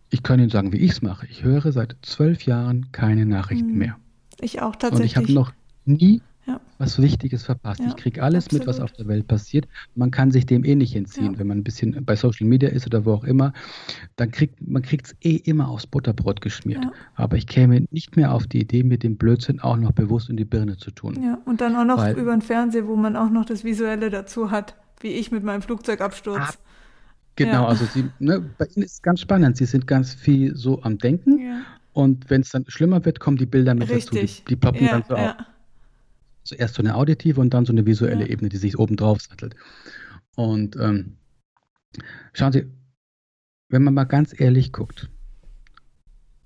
Ich kann Ihnen sagen, wie ich es mache. Ich höre seit zwölf Jahren keine Nachrichten mhm. mehr. Ich auch tatsächlich. Und ich habe noch nie ja. was Wichtiges verpasst. Ja, ich kriege alles absolut. mit, was auf der Welt passiert. Man kann sich dem eh nicht entziehen. Ja. Wenn man ein bisschen bei Social Media ist oder wo auch immer, dann kriegt man es eh immer aufs Butterbrot geschmiert. Aber ich käme nicht mehr auf die Idee, mir den Blödsinn auch noch bewusst in die Birne zu tun. Ja, und dann auch noch Weil, über den Fernseher, wo man auch noch das Visuelle dazu hat, wie ich mit meinem Flugzeugabsturz. Ah, genau, also Sie, ne, bei Ihnen ist es ganz spannend. Sie sind ganz viel so am Denken. Und wenn es dann schlimmer wird, kommen die Bilder mit Richtig. dazu. Die, die ploppen dann so auf zuerst so eine auditive und dann so eine visuelle ja. Ebene, die sich oben drauf sattelt. Und ähm, schauen Sie, wenn man mal ganz ehrlich guckt,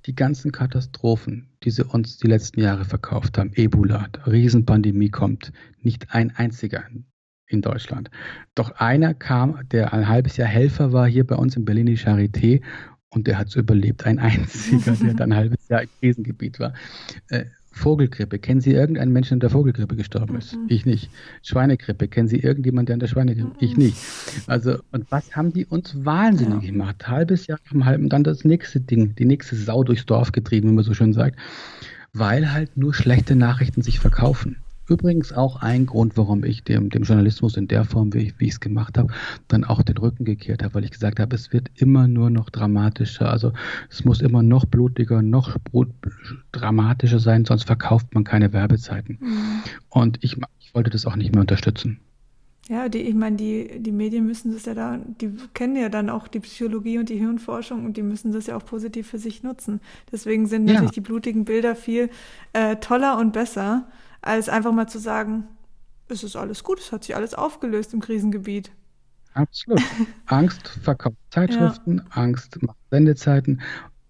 die ganzen Katastrophen, die sie uns die letzten Jahre verkauft haben, Ebola, Riesenpandemie kommt, nicht ein einziger in Deutschland. Doch einer kam, der ein halbes Jahr Helfer war hier bei uns in Berlin die Charité und der hat es überlebt. Ein einziger, der dann ein halbes Jahr im Krisengebiet war. Äh, Vogelgrippe. Kennen Sie irgendeinen Menschen, der Vogelgrippe gestorben ist? Mhm. Ich nicht. Schweinegrippe. Kennen Sie irgendjemanden, der an der Schweinegrippe? Mhm. Ich nicht. Also, und was haben die uns wahnsinnig ja. gemacht? Halbes Jahr nach dem halben, dann das nächste Ding, die nächste Sau durchs Dorf getrieben, wie man so schön sagt. Weil halt nur schlechte Nachrichten sich verkaufen. Übrigens auch ein Grund, warum ich dem, dem Journalismus in der Form, wie ich es gemacht habe, dann auch den Rücken gekehrt habe, weil ich gesagt habe, es wird immer nur noch dramatischer. Also es muss immer noch blutiger, noch dramatischer sein, sonst verkauft man keine Werbezeiten. Mhm. Und ich, ich wollte das auch nicht mehr unterstützen. Ja, die, ich meine, die, die Medien müssen das ja da, die kennen ja dann auch die Psychologie und die Hirnforschung und die müssen das ja auch positiv für sich nutzen. Deswegen sind natürlich die blutigen Bilder viel äh, toller und besser als einfach mal zu sagen, es ist alles gut, es hat sich alles aufgelöst im Krisengebiet. Absolut. [LAUGHS] Angst verkauft Zeitschriften, ja. Angst macht Sendezeiten,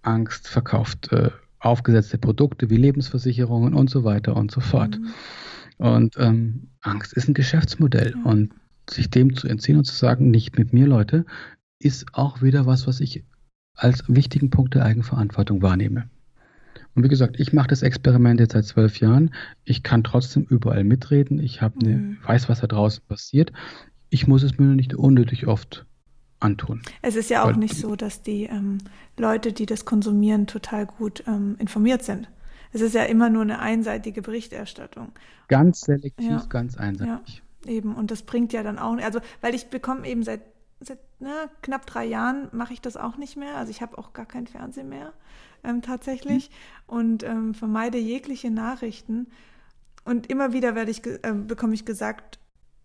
Angst verkauft äh, aufgesetzte Produkte wie Lebensversicherungen und so weiter und so fort. Mhm. Und ähm, Angst ist ein Geschäftsmodell ja. und sich dem zu entziehen und zu sagen, nicht mit mir, Leute, ist auch wieder was, was ich als wichtigen Punkt der Eigenverantwortung wahrnehme. Und wie gesagt, ich mache das Experiment jetzt seit zwölf Jahren. Ich kann trotzdem überall mitreden. Ich habe eine, mhm. weiß, was da draußen passiert. Ich muss es mir nur nicht unnötig oft antun. Es ist ja auch Weil, nicht so, dass die ähm, Leute, die das konsumieren, total gut ähm, informiert sind. Es ist ja immer nur eine einseitige Berichterstattung. Ganz selektiv, ja. ganz einseitig. Ja, eben. Und das bringt ja dann auch, also weil ich bekomme eben seit, seit na, knapp drei Jahren mache ich das auch nicht mehr. Also ich habe auch gar kein Fernsehen mehr ähm, tatsächlich mhm. und ähm, vermeide jegliche Nachrichten. Und immer wieder werde ich, äh, bekomme ich gesagt,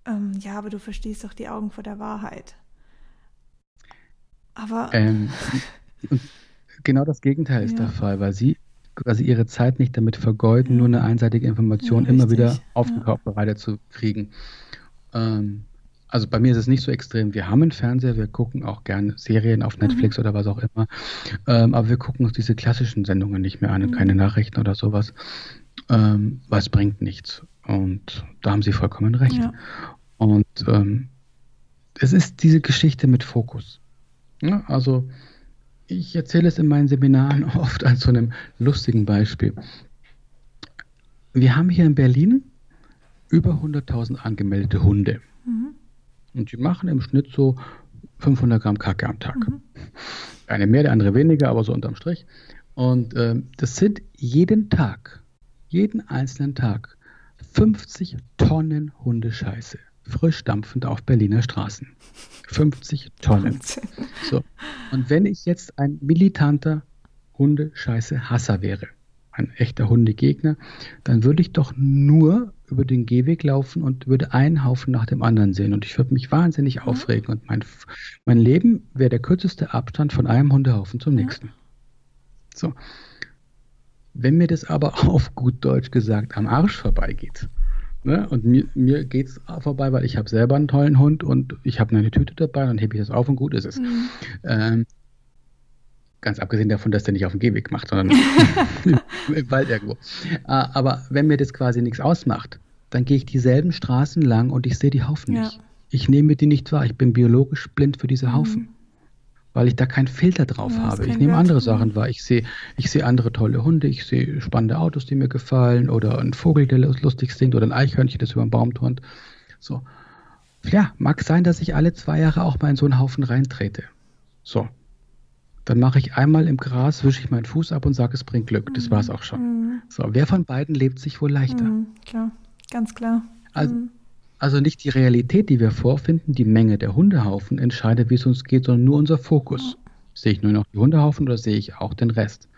ähm, ja, aber du verstehst doch die Augen vor der Wahrheit. Aber. Ähm, [LAUGHS] genau das Gegenteil ist ja. der Fall, weil sie quasi ihre Zeit nicht damit vergeuden, ja. nur eine einseitige Information ja, immer wieder aufgekauft ja. bereitet zu kriegen. Ähm, also bei mir ist es nicht so extrem. Wir haben einen Fernseher, wir gucken auch gerne Serien auf Netflix mhm. oder was auch immer. Ähm, aber wir gucken uns diese klassischen Sendungen nicht mehr an und mhm. keine Nachrichten oder sowas. Ähm, es bringt nichts. Und da haben Sie vollkommen recht. Ja. Und ähm, es ist diese Geschichte mit Fokus. Ja, also ich erzähle es in meinen Seminaren [LAUGHS] oft an so einem lustigen Beispiel. Wir haben hier in Berlin über 100.000 angemeldete Hunde. Mhm. Und die machen im Schnitt so 500 Gramm Kacke am Tag. Mhm. Eine mehr, der andere weniger, aber so unterm Strich. Und äh, das sind jeden Tag, jeden einzelnen Tag 50 Tonnen Hundescheiße, frisch dampfend auf Berliner Straßen. 50 Tonnen. So. Und wenn ich jetzt ein militanter Hundescheiße-Hasser wäre, ein echter Hundegegner, dann würde ich doch nur über den Gehweg laufen und würde einen Haufen nach dem anderen sehen. Und ich würde mich wahnsinnig ja. aufregen. Und mein, mein Leben wäre der kürzeste Abstand von einem Hundehaufen zum ja. nächsten. So. Wenn mir das aber [LAUGHS] auf gut Deutsch gesagt am Arsch vorbeigeht, ne, und mir, mir geht es vorbei, weil ich habe selber einen tollen Hund und ich habe eine Tüte dabei, dann hebe ich das auf und gut ist es. Mhm. Ähm, Ganz abgesehen davon, dass der nicht auf dem Gehweg macht, sondern [LAUGHS] im Wald irgendwo. Ah, aber wenn mir das quasi nichts ausmacht, dann gehe ich dieselben Straßen lang und ich sehe die Haufen ja. nicht. Ich nehme die nicht wahr. Ich bin biologisch blind für diese Haufen. Mhm. Weil ich da keinen Filter drauf ja, habe. Ich nehme andere Sachen wahr. Ich sehe, ich sehe andere tolle Hunde, ich sehe spannende Autos, die mir gefallen, oder einen Vogel, der lustig singt, oder ein Eichhörnchen, das über den Baum turnt. So. Ja, mag sein, dass ich alle zwei Jahre auch mal in so einen Haufen reintrete. So. Dann mache ich einmal im Gras, wische ich meinen Fuß ab und sage, es bringt Glück. Das war es auch schon. Mhm. So, wer von beiden lebt sich wohl leichter? Mhm, klar, ganz klar. Also, mhm. also nicht die Realität, die wir vorfinden, die Menge der Hundehaufen entscheidet, wie es uns geht, sondern nur unser Fokus. Sehe ich nur noch die Hundehaufen oder sehe ich auch den Rest?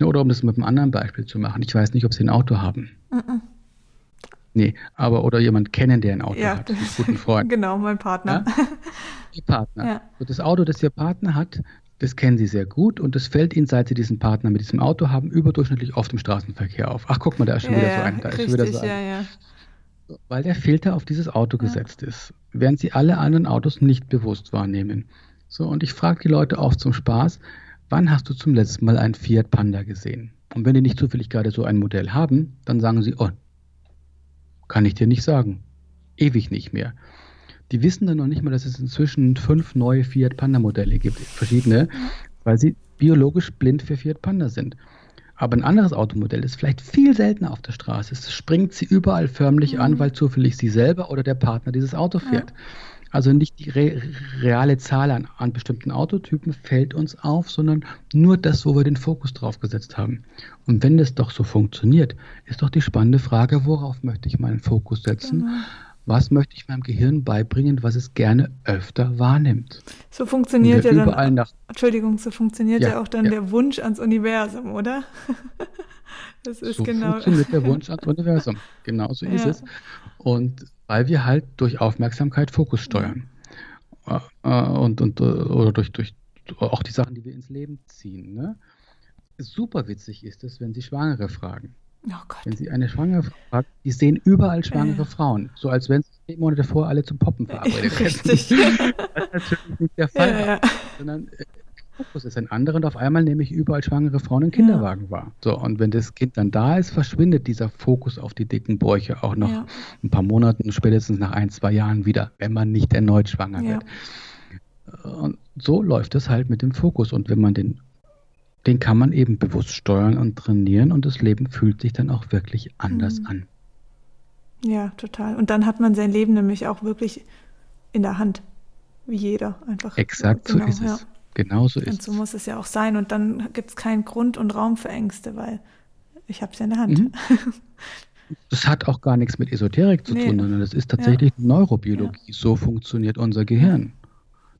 Oder um das mit einem anderen Beispiel zu machen, ich weiß nicht, ob Sie ein Auto haben. Mhm. Nee, aber oder jemand kennen, der ein Auto ja, hat, einen guten Freund. [LAUGHS] genau, mein Partner. Ja? Ihr Partner. Ja. So das Auto, das Ihr Partner hat, das kennen Sie sehr gut und das fällt Ihnen, seit Sie diesen Partner mit diesem Auto haben, überdurchschnittlich oft im Straßenverkehr auf. Ach, guck mal, da ist schon ja, wieder so ein. Da richtig, ist schon wieder so ein. Ja, ja. Weil der Filter auf dieses Auto gesetzt ist, während Sie alle anderen Autos nicht bewusst wahrnehmen. So, und ich frage die Leute oft zum Spaß, wann hast du zum letzten Mal einen Fiat Panda gesehen? Und wenn die nicht zufällig gerade so ein Modell haben, dann sagen sie, oh, kann ich dir nicht sagen. Ewig nicht mehr. Die wissen dann noch nicht mal, dass es inzwischen fünf neue Fiat Panda Modelle gibt, verschiedene, weil sie biologisch blind für Fiat Panda sind. Aber ein anderes Automodell ist vielleicht viel seltener auf der Straße. Es springt sie überall förmlich mhm. an, weil zufällig sie selber oder der Partner dieses Auto fährt. Ja. Also nicht die re reale Zahl an, an, bestimmten Autotypen fällt uns auf, sondern nur das, wo wir den Fokus drauf gesetzt haben. Und wenn das doch so funktioniert, ist doch die spannende Frage, worauf möchte ich meinen Fokus setzen? Genau was möchte ich meinem Gehirn beibringen, was es gerne öfter wahrnimmt. So funktioniert ja dann, nach, Entschuldigung, so funktioniert ja, ja auch dann ja. der Wunsch ans Universum, oder? [LAUGHS] das ist so genau. funktioniert der Wunsch ans [LAUGHS] Universum, genau so ist es. Und weil wir halt durch Aufmerksamkeit Fokus steuern. Äh, äh, und, und, äh, oder durch, durch auch die Sachen, die wir ins Leben ziehen. Ne? Super witzig ist es, wenn Sie Schwangere fragen. Oh Wenn Sie eine Schwangere fragt, die sehen überall schwangere äh. Frauen, so als wenn sie zehn Monate vorher alle zum Poppen verabredet hätten. [LAUGHS] das ist natürlich nicht der Fall, ja, ja. sondern äh, Fokus ist ein anderer und auf einmal nehme ich überall schwangere Frauen im Kinderwagen ja. wahr. So, und wenn das Kind dann da ist, verschwindet dieser Fokus auf die dicken Bäuche auch noch ein paar Monaten, spätestens nach ein, zwei Jahren wieder, wenn man nicht erneut schwanger wird. Und so läuft es halt mit dem Fokus. Und wenn man den den kann man eben bewusst steuern und trainieren und das Leben fühlt sich dann auch wirklich anders mhm. an. Ja, total. Und dann hat man sein Leben nämlich auch wirklich in der Hand, wie jeder einfach. Exakt, genau, so ist ja. es. Genau so ist es. Und so muss es ja auch sein. Und dann gibt es keinen Grund und Raum für Ängste, weil ich habe es ja in der Hand. Mhm. [LAUGHS] Das hat auch gar nichts mit Esoterik zu nee. tun, sondern das ist tatsächlich ja. Neurobiologie. Ja. So funktioniert unser Gehirn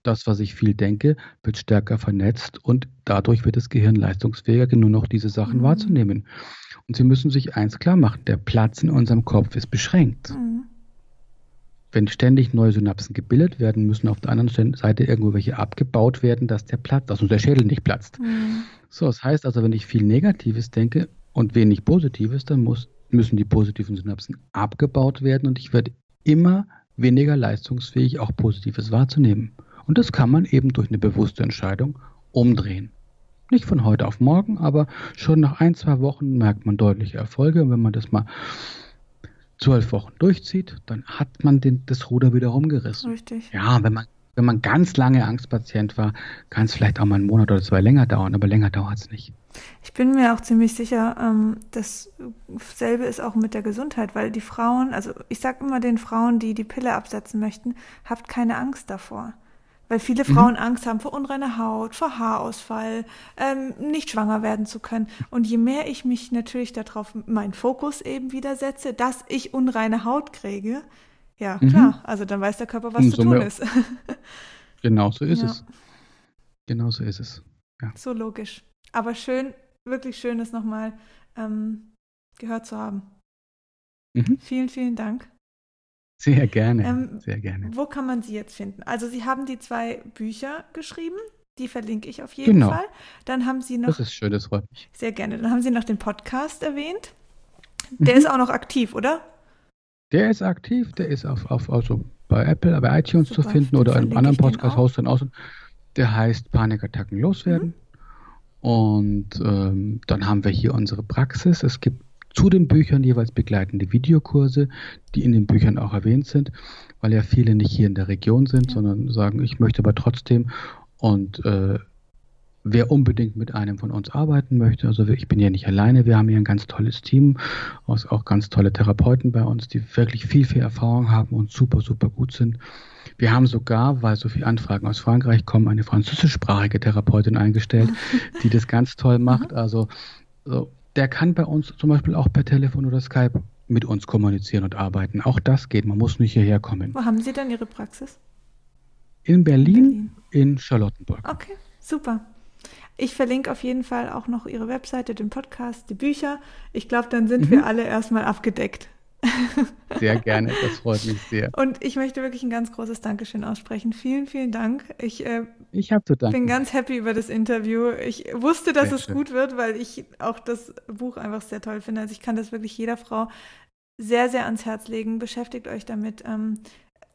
das, was ich viel denke, wird stärker vernetzt und dadurch wird das Gehirn leistungsfähiger, nur noch diese Sachen mhm. wahrzunehmen. Und Sie müssen sich eins klar machen, der Platz in unserem Kopf ist beschränkt. Mhm. Wenn ständig neue Synapsen gebildet werden, müssen auf der anderen Seite irgendwo welche abgebaut werden, dass der Platz, dass unser Schädel nicht platzt. Mhm. So, das heißt also, wenn ich viel Negatives denke und wenig Positives, dann muss, müssen die positiven Synapsen abgebaut werden und ich werde immer weniger leistungsfähig, auch Positives wahrzunehmen. Und das kann man eben durch eine bewusste Entscheidung umdrehen. Nicht von heute auf morgen, aber schon nach ein, zwei Wochen merkt man deutliche Erfolge. Und wenn man das mal zwölf Wochen durchzieht, dann hat man den, das Ruder wieder rumgerissen. Richtig. Ja, wenn man, wenn man ganz lange Angstpatient war, kann es vielleicht auch mal einen Monat oder zwei länger dauern, aber länger dauert es nicht. Ich bin mir auch ziemlich sicher, ähm, dasselbe ist auch mit der Gesundheit, weil die Frauen, also ich sage immer den Frauen, die die Pille absetzen möchten, habt keine Angst davor. Weil viele mhm. Frauen mhm. Angst haben vor unreiner Haut, vor Haarausfall, ähm, nicht schwanger werden zu können. Und je mehr ich mich natürlich darauf, meinen Fokus eben wieder setze, dass ich unreine Haut kriege, ja, mhm. klar, also dann weiß der Körper, was Umso zu tun mehr. ist. [LAUGHS] genau so ist ja. es. Genau so ist es. Ja. So logisch. Aber schön, wirklich schön, es nochmal ähm, gehört zu haben. Mhm. Vielen, vielen Dank. Sehr gerne, ähm, sehr gerne. Wo kann man sie jetzt finden? Also Sie haben die zwei Bücher geschrieben, die verlinke ich auf jeden genau. Fall. Dann haben Sie noch. Das ist schön, das freut mich. Sehr gerne. Dann haben Sie noch den Podcast erwähnt. Der mhm. ist auch noch aktiv, oder? Der ist aktiv, der ist auf, auf also bei Apple, bei iTunes Super, zu finden oder in einem anderen Podcast-Host dann aus. Der heißt Panikattacken loswerden. Mhm. Und ähm, dann haben wir hier unsere Praxis. Es gibt zu den Büchern jeweils begleitende Videokurse, die in den Büchern auch erwähnt sind, weil ja viele nicht hier in der Region sind, ja. sondern sagen, ich möchte aber trotzdem und äh, wer unbedingt mit einem von uns arbeiten möchte, also ich bin ja nicht alleine, wir haben hier ein ganz tolles Team, aus, auch ganz tolle Therapeuten bei uns, die wirklich viel, viel Erfahrung haben und super, super gut sind. Wir haben sogar, weil so viele Anfragen aus Frankreich kommen, eine französischsprachige Therapeutin eingestellt, [LAUGHS] die das ganz toll macht. Also so, der kann bei uns zum Beispiel auch per Telefon oder Skype mit uns kommunizieren und arbeiten. Auch das geht. Man muss nicht hierher kommen. Wo haben Sie dann Ihre Praxis? In Berlin, in, Berlin. in Charlottenburg. Okay, super. Ich verlinke auf jeden Fall auch noch Ihre Webseite, den Podcast, die Bücher. Ich glaube, dann sind mhm. wir alle erstmal abgedeckt. Sehr gerne, das freut mich sehr. Und ich möchte wirklich ein ganz großes Dankeschön aussprechen. Vielen, vielen Dank. Ich, äh, ich zu danken. bin ganz happy über das Interview. Ich wusste, dass sehr es schön. gut wird, weil ich auch das Buch einfach sehr toll finde. Also ich kann das wirklich jeder Frau sehr, sehr ans Herz legen. Beschäftigt euch damit. Ähm,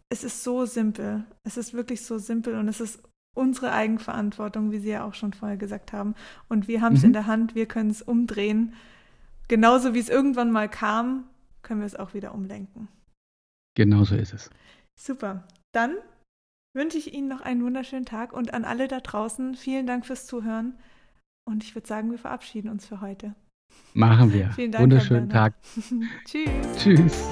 es ist so simpel. Es ist wirklich so simpel und es ist unsere Eigenverantwortung, wie Sie ja auch schon vorher gesagt haben. Und wir haben es mhm. in der Hand, wir können es umdrehen. Genauso wie es irgendwann mal kam, können wir es auch wieder umlenken. Genau so ist es. Super. Dann wünsche ich Ihnen noch einen wunderschönen Tag und an alle da draußen vielen Dank fürs Zuhören. Und ich würde sagen, wir verabschieden uns für heute. Machen wir. [LAUGHS] Vielen Dank. Wunderschönen Tag. [LAUGHS] Tschüss. Tschüss.